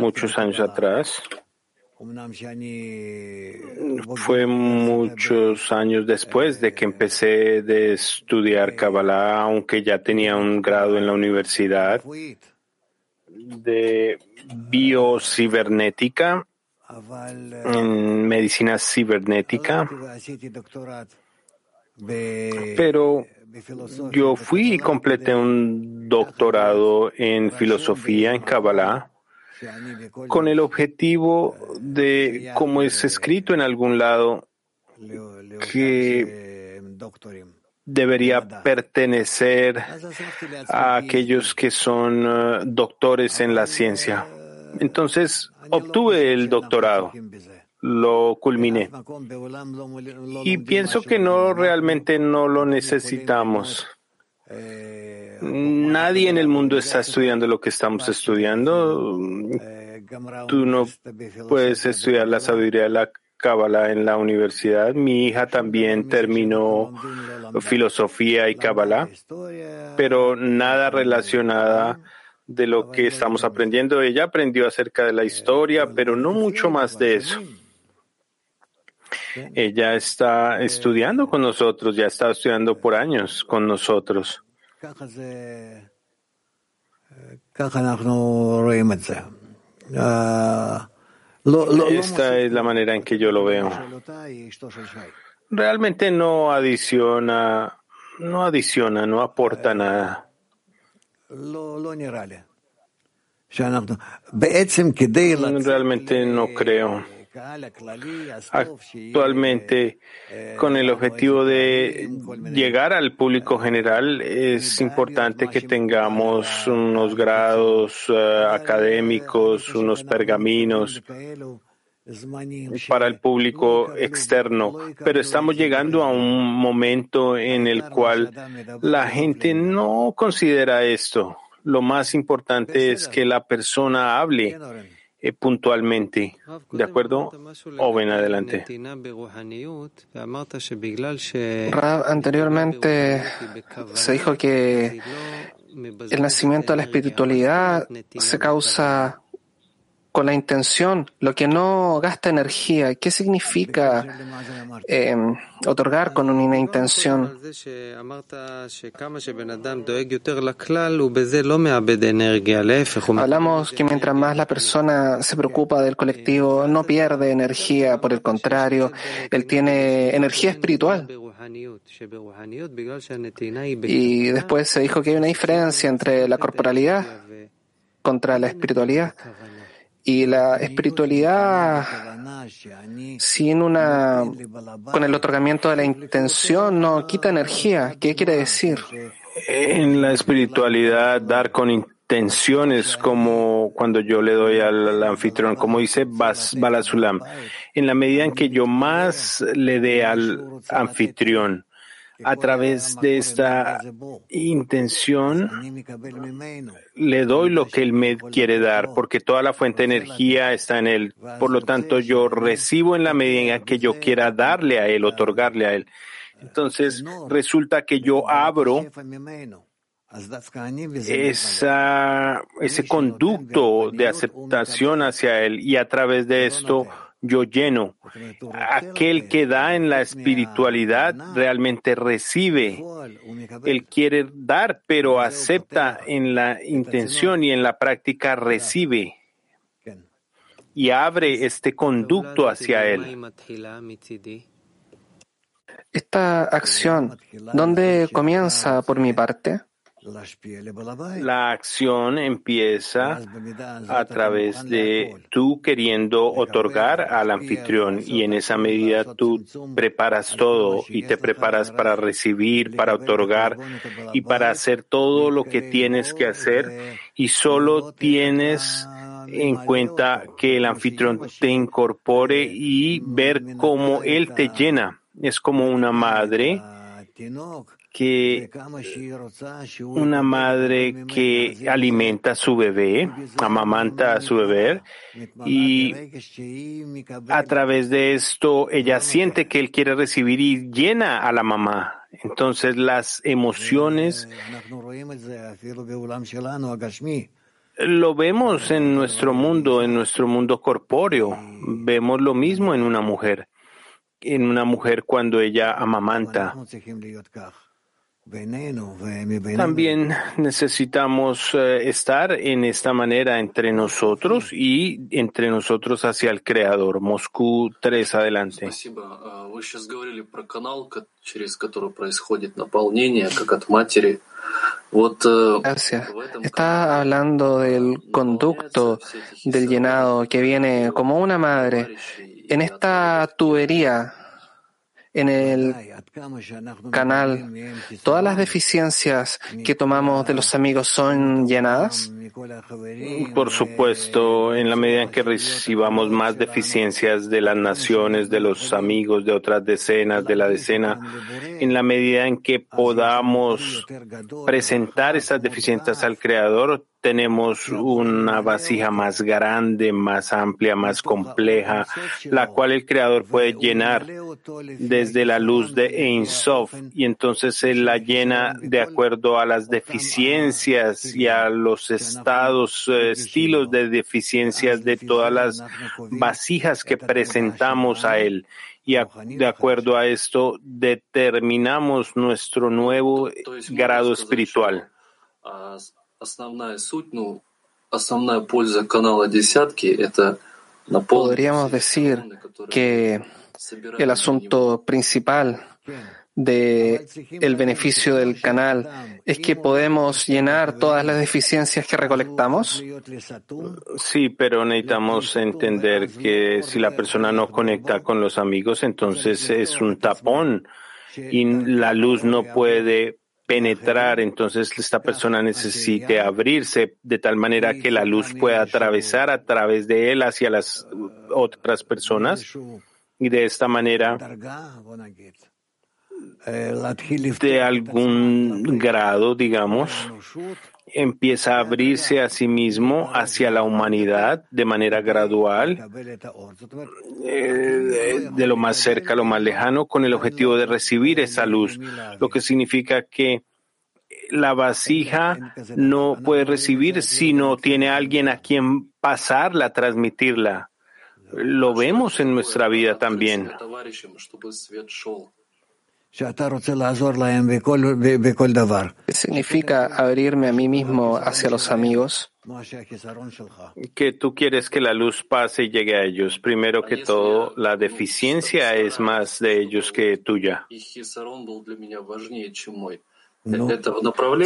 muchos años atrás. Fue muchos años después de que empecé de estudiar Kabbalah, aunque ya tenía un grado en la universidad de biocibernética en medicina cibernética, pero yo fui y completé un doctorado en filosofía en Kabbalah con el objetivo de, como es escrito en algún lado, que debería pertenecer a aquellos que son doctores en la ciencia. Entonces obtuve el doctorado, lo culminé. Y pienso que no realmente no lo necesitamos. Nadie en el mundo está estudiando lo que estamos estudiando. Tú no puedes estudiar la sabiduría de la Kabbalah en la universidad. Mi hija también terminó filosofía y Kabbalah, pero nada relacionada de lo que estamos aprendiendo. Ella aprendió acerca de la historia, pero no mucho más de eso. Ella está estudiando con nosotros, ya está estudiando por años con nosotros. Esta es la manera en que yo lo veo. Realmente no adiciona, no adiciona, no aporta nada. Realmente no creo. Actualmente, con el objetivo de llegar al público general, es importante que tengamos unos grados eh, académicos, unos pergaminos para el público externo, pero estamos llegando a un momento en el cual la gente no considera esto. Lo más importante es que la persona hable eh, puntualmente. ¿De acuerdo? O ven adelante. Rab, anteriormente se dijo que el nacimiento de la espiritualidad se causa con la intención, lo que no gasta energía. ¿Qué significa eh, otorgar con una intención? Hablamos que mientras más la persona se preocupa del colectivo, no pierde energía, por el contrario, él tiene energía espiritual. Y después se dijo que hay una diferencia entre la corporalidad contra la espiritualidad. Y la espiritualidad sin una, con el otorgamiento de la intención no quita energía. ¿Qué quiere decir? En la espiritualidad, dar con intenciones como cuando yo le doy al, anfitrión, como dice Bas, Balasulam, en la medida en que yo más le dé al anfitrión, a través de esta intención le doy lo que él me quiere dar, porque toda la fuente de energía está en él. Por lo tanto, yo recibo en la medida que yo quiera darle a él, otorgarle a él. Entonces, resulta que yo abro esa, ese conducto de aceptación hacia él y a través de esto yo lleno. Aquel que da en la espiritualidad realmente recibe. Él quiere dar, pero acepta en la intención y en la práctica recibe. Y abre este conducto hacia él. Esta acción, ¿dónde comienza por mi parte? La acción empieza a través de tú queriendo otorgar al anfitrión y en esa medida tú preparas todo y te preparas para recibir, para otorgar y para hacer todo lo que tienes que hacer y solo tienes en cuenta que el anfitrión te incorpore y ver cómo él te llena. Es como una madre que una madre que alimenta a su bebé, amamanta a su bebé, y a través de esto ella siente que él quiere recibir y llena a la mamá. Entonces las emociones lo vemos en nuestro mundo, en nuestro mundo corpóreo. Vemos lo mismo en una mujer, en una mujer cuando ella amamanta. También necesitamos eh, estar en esta manera entre nosotros y entre nosotros hacia el Creador. Moscú 3, adelante. Gracias. Está hablando del conducto del llenado que viene como una madre. En esta tubería en el canal, ¿todas las deficiencias que tomamos de los amigos son llenadas? Por supuesto, en la medida en que recibamos más deficiencias de las naciones, de los amigos, de otras decenas, de la decena, en la medida en que podamos presentar esas deficiencias al Creador, tenemos una vasija más grande, más amplia, más compleja, la cual el Creador puede llenar desde la luz de Ein Sof, y entonces Él la llena de acuerdo a las deficiencias y a los estados, estilos de deficiencias de todas las vasijas que presentamos a Él. Y de acuerdo a esto determinamos nuestro nuevo grado espiritual. Podríamos decir que el asunto principal de el beneficio del canal es que podemos llenar todas las deficiencias que recolectamos? Sí, pero necesitamos entender que si la persona no conecta con los amigos, entonces es un tapón y la luz no puede penetrar, entonces esta persona necesite abrirse de tal manera que la luz pueda atravesar a través de él hacia las otras personas y de esta manera de algún grado, digamos, empieza a abrirse a sí mismo hacia la humanidad de manera gradual, eh, de lo más cerca a lo más lejano, con el objetivo de recibir esa luz, lo que significa que la vasija no puede recibir si no tiene alguien a quien pasarla, transmitirla. Lo vemos en nuestra vida también. ¿Qué significa abrirme a mí mismo hacia los amigos? Que tú quieres que la luz pase y llegue a ellos. Primero que todo, la deficiencia es más de ellos que tuya.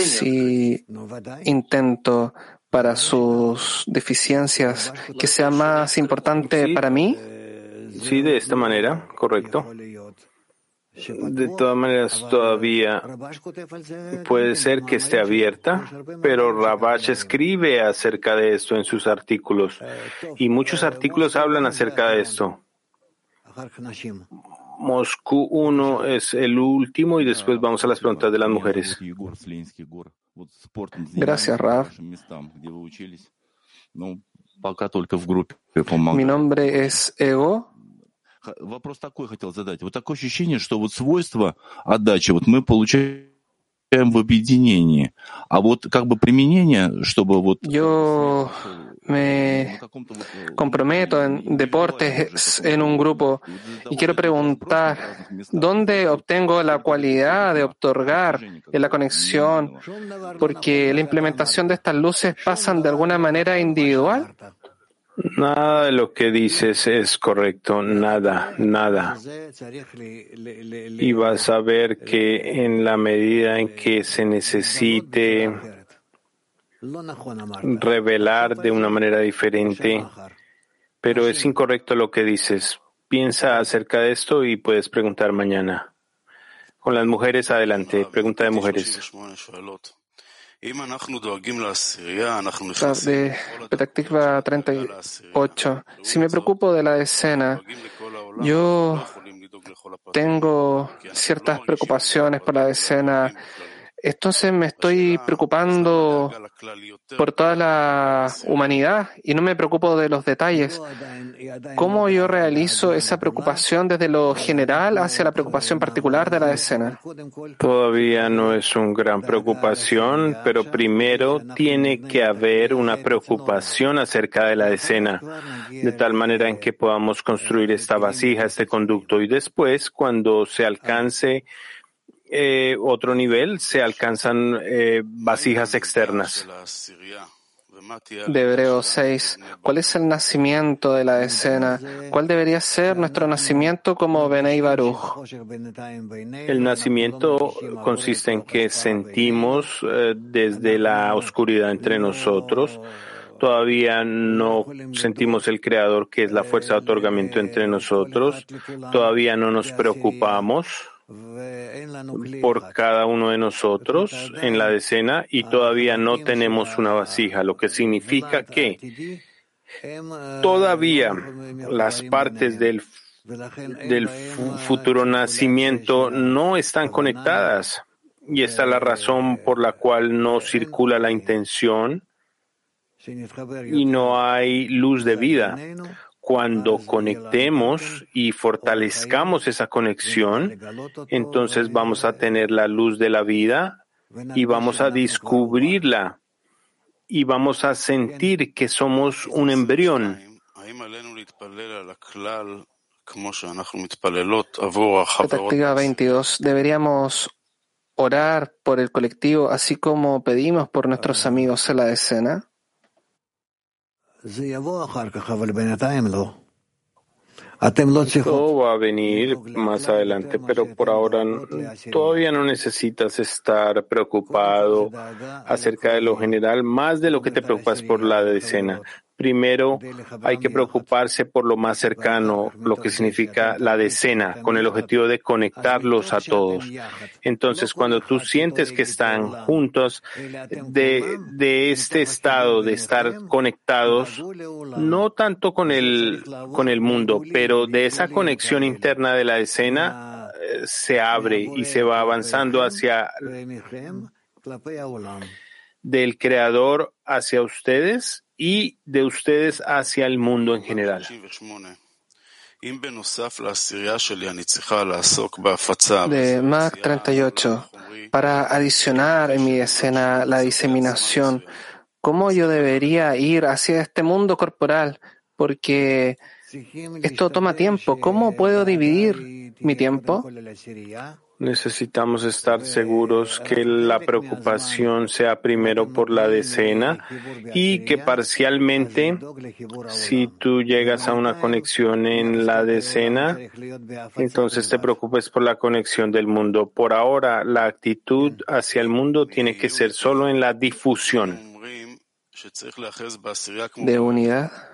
Si intento para sus deficiencias que sea más importante para mí. Sí, de esta manera, correcto. De todas maneras, todavía puede ser que esté abierta, pero Rabash escribe acerca de esto en sus artículos y muchos artículos hablan acerca de esto. Moscú 1 es el último y después vamos a las preguntas de las mujeres. Gracias, Rav. Mi nombre es Ego. Вопрос такой хотел задать. Вот такое ощущение, что вот свойства отдачи вот мы получаем в объединении, а вот как бы применение, чтобы вот... Yo me comprometo en deportes en un grupo y quiero preguntar, ¿dónde obtengo la cualidad de otorgar en la conexión? Porque la implementación de estas luces pasan de alguna manera individual. Nada de lo que dices es correcto, nada, nada. Y vas a ver que en la medida en que se necesite revelar de una manera diferente, pero es incorrecto lo que dices. Piensa acerca de esto y puedes preguntar mañana. Con las mujeres, adelante. Pregunta de mujeres. De Petactiva 38. Si me preocupo de la escena, yo tengo ciertas preocupaciones por la escena entonces me estoy preocupando por toda la humanidad y no me preocupo de los detalles. ¿Cómo yo realizo esa preocupación desde lo general hacia la preocupación particular de la escena? Todavía no es una gran preocupación, pero primero tiene que haber una preocupación acerca de la escena, de tal manera en que podamos construir esta vasija, este conducto y después, cuando se alcance eh, otro nivel se alcanzan eh, vasijas externas. De Hebreo 6, ¿cuál es el nacimiento de la escena? ¿Cuál debería ser nuestro nacimiento como Benei Baruch? El nacimiento consiste en que sentimos eh, desde la oscuridad entre nosotros. Todavía no sentimos el Creador, que es la fuerza de otorgamiento entre nosotros. Todavía no nos preocupamos por cada uno de nosotros en la decena y todavía no tenemos una vasija, lo que significa que todavía las partes del, del futuro nacimiento no están conectadas. Y esta es la razón por la cual no circula la intención y no hay luz de vida cuando conectemos y fortalezcamos esa conexión, entonces vamos a tener la luz de la vida y vamos a descubrirla y vamos a sentir que somos un embrión. Activa 22. Deberíamos orar por el colectivo así como pedimos por nuestros amigos en la escena. Todo va a venir más adelante, pero por ahora todavía no necesitas estar preocupado acerca de lo general, más de lo que te preocupas por la decena. Primero hay que preocuparse por lo más cercano, lo que significa la decena, con el objetivo de conectarlos a todos. Entonces, cuando tú sientes que están juntos, de, de este estado de estar conectados, no tanto con el, con el mundo, pero de esa conexión interna de la decena, eh, se abre y se va avanzando hacia del creador hacia ustedes y de ustedes hacia el mundo en general. De Mac 38. Para adicionar en mi escena la diseminación, ¿cómo yo debería ir hacia este mundo corporal? Porque esto toma tiempo. ¿Cómo puedo dividir mi tiempo? Necesitamos estar seguros que la preocupación sea primero por la decena y que parcialmente, si tú llegas a una conexión en la decena, entonces te preocupes por la conexión del mundo. Por ahora, la actitud hacia el mundo tiene que ser solo en la difusión. De unidad.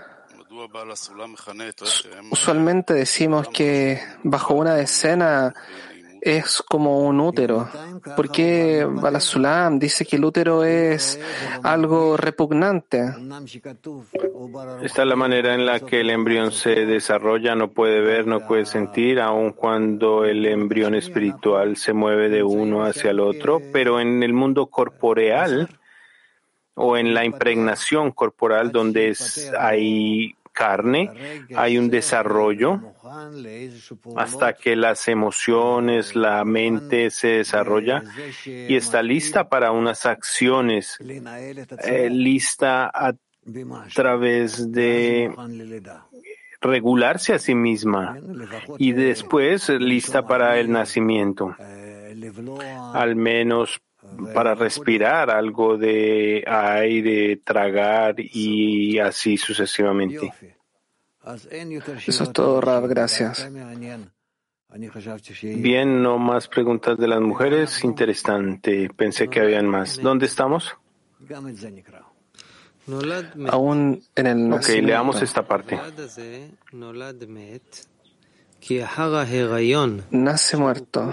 Usualmente decimos que bajo una decena es como un útero. ¿Por qué Balasulam dice que el útero es algo repugnante? Esta es la manera en la que el embrión se desarrolla, no puede ver, no puede sentir, aun cuando el embrión espiritual se mueve de uno hacia el otro, pero en el mundo corporeal o en la impregnación corporal donde hay carne, hay un desarrollo hasta que las emociones, la mente se desarrolla y está lista para unas acciones, eh, lista a través de regularse a sí misma y después lista para el nacimiento, al menos para respirar algo de aire, tragar y así sucesivamente. Eso es todo, Rav. Gracias. Bien, no más preguntas de las mujeres. Interesante. Pensé que habían más. ¿Dónde estamos? Aún en el Ok, leamos esta parte. Nace muerto.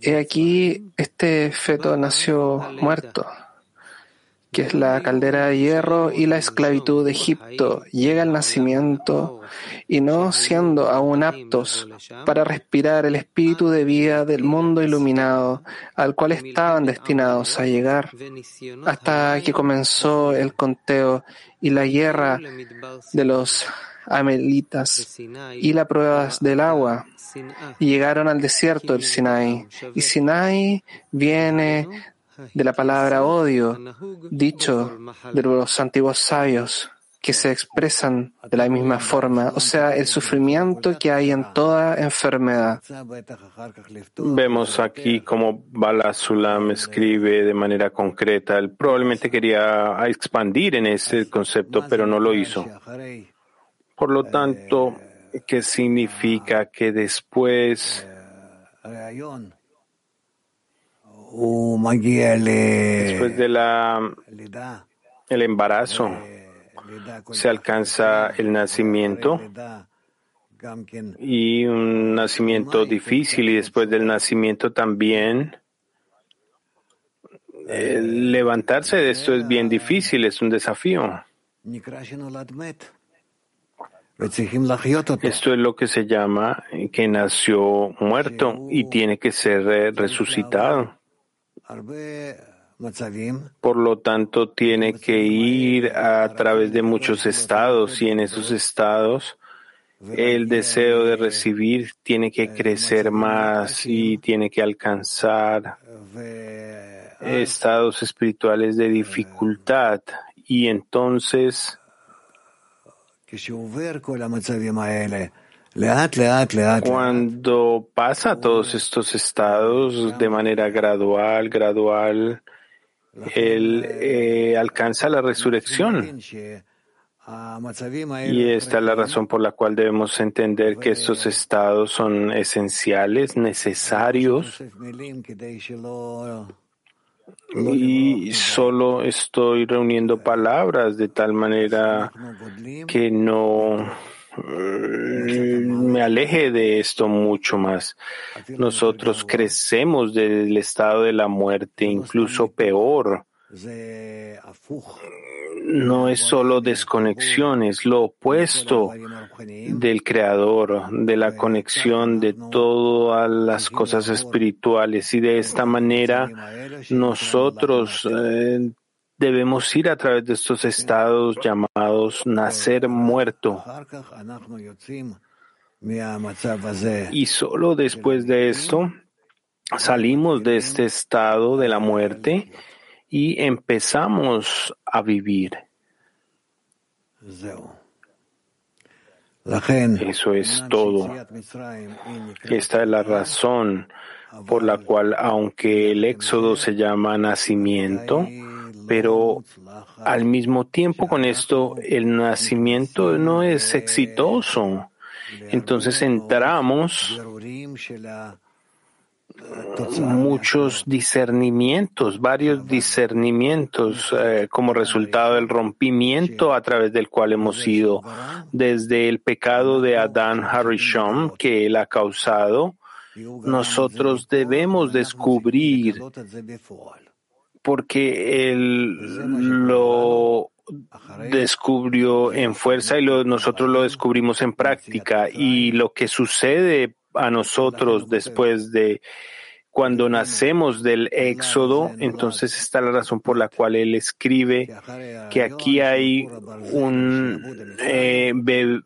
He aquí, este feto nació muerto, que es la caldera de hierro y la esclavitud de Egipto. Llega el nacimiento y no siendo aún aptos para respirar el espíritu de vida del mundo iluminado al cual estaban destinados a llegar, hasta que comenzó el conteo y la guerra de los amelitas y las pruebas del agua. Y llegaron al desierto del Sinai. Y Sinai viene de la palabra odio, dicho de los antiguos sabios, que se expresan de la misma forma, o sea, el sufrimiento que hay en toda enfermedad. Vemos aquí cómo Bala Sulam escribe de manera concreta. Él probablemente quería expandir en ese concepto, pero no lo hizo. Por lo tanto, ¿qué significa que después después de la el embarazo se alcanza el nacimiento y un nacimiento difícil y después del nacimiento también levantarse de esto es bien difícil, es un desafío. Esto es lo que se llama que nació muerto y tiene que ser resucitado. Por lo tanto, tiene que ir a través de muchos estados y en esos estados el deseo de recibir tiene que crecer más y tiene que alcanzar estados espirituales de dificultad. Y entonces cuando pasa todos estos estados de manera gradual, gradual, él eh, alcanza la resurrección. Y esta es la razón por la cual debemos entender que estos estados son esenciales, necesarios. Y solo estoy reuniendo palabras de tal manera que no me aleje de esto mucho más. Nosotros crecemos del estado de la muerte, incluso peor no es solo desconexión, es lo opuesto del Creador, de la conexión de todas las cosas espirituales. Y de esta manera nosotros eh, debemos ir a través de estos estados llamados nacer muerto. Y solo después de esto salimos de este estado de la muerte y empezamos a vivir. Eso es todo. Esta es la razón por la cual, aunque el éxodo se llama nacimiento, pero al mismo tiempo con esto el nacimiento no es exitoso. Entonces entramos muchos discernimientos, varios discernimientos eh, como resultado del rompimiento a través del cual hemos ido desde el pecado de Adán Harishon que él ha causado. Nosotros debemos descubrir porque él lo descubrió en fuerza y nosotros lo descubrimos en práctica. Y lo que sucede a nosotros después de cuando nacemos del éxodo, entonces está la razón por la cual él escribe que aquí hay un, eh,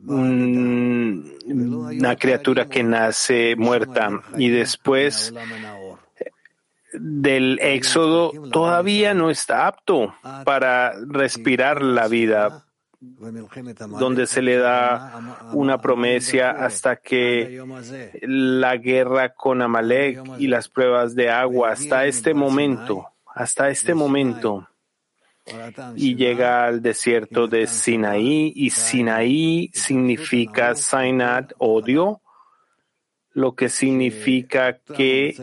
una criatura que nace muerta. y después del éxodo todavía no está apto para respirar la vida donde se le da una promesa hasta que la guerra con Amalek y las pruebas de agua, hasta este momento, hasta este momento, y llega al desierto de Sinaí, y Sinaí significa Sinat, odio, lo que significa que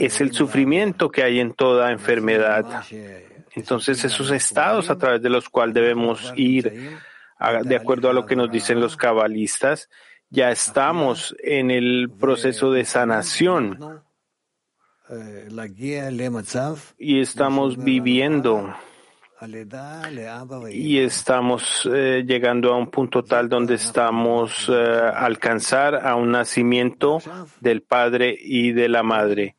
es el sufrimiento que hay en toda enfermedad. Entonces, esos estados a través de los cuales debemos ir, de acuerdo a lo que nos dicen los cabalistas, ya estamos en el proceso de sanación y estamos viviendo y estamos eh, llegando a un punto tal donde estamos eh, alcanzar a un nacimiento del Padre y de la Madre.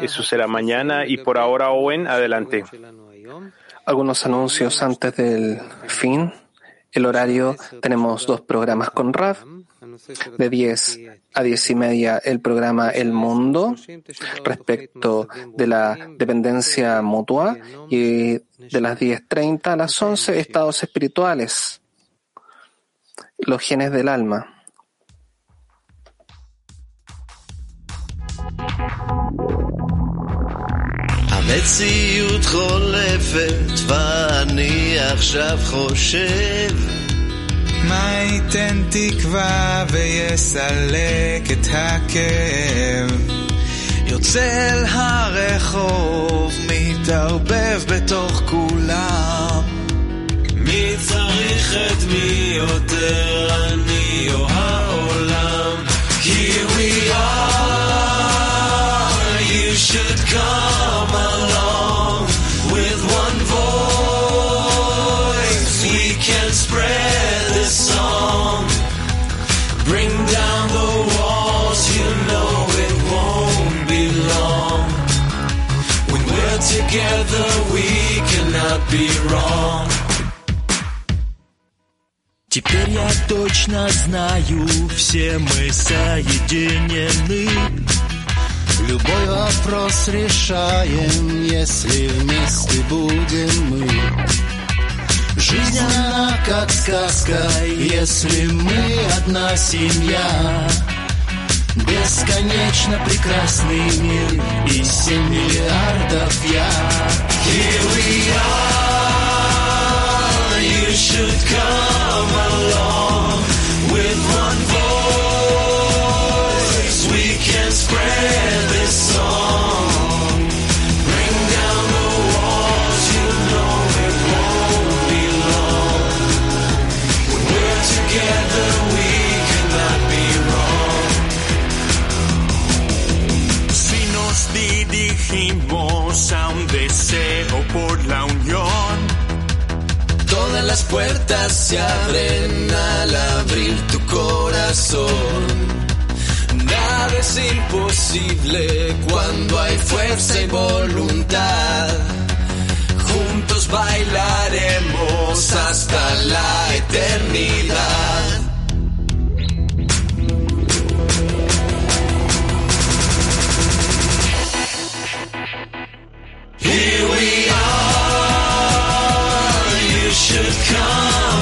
Eso será mañana y por ahora, Owen, adelante. Algunos anuncios antes del fin. El horario, tenemos dos programas con Rav. De 10 a 10 y media el programa El Mundo respecto de la dependencia mutua y de las 10.30 a las 11 estados espirituales, los genes del alma. המציאות חולפת ואני עכשיו חושב. מה ייתן תקווה ויסלק את הכאב? יוצא אל הרחוב, מתערבב בתוך כולם. מי צריך את מי יותר, אני או העולם. Here we are, you should come be wrong. Теперь я точно знаю, все мы соединены. Любой вопрос решаем, если вместе будем мы. Жизнь она как сказка, если мы одна семья. Бесконечно прекрасный мир и семь миллиардов я. Here we are, you should come along with one voice. We can spread this dirigimos a un deseo por la unión, Todas las puertas se abren al abrir tu corazón. Nada es imposible cuando hay fuerza y voluntad. Juntos bailaremos hasta la eternidad. done.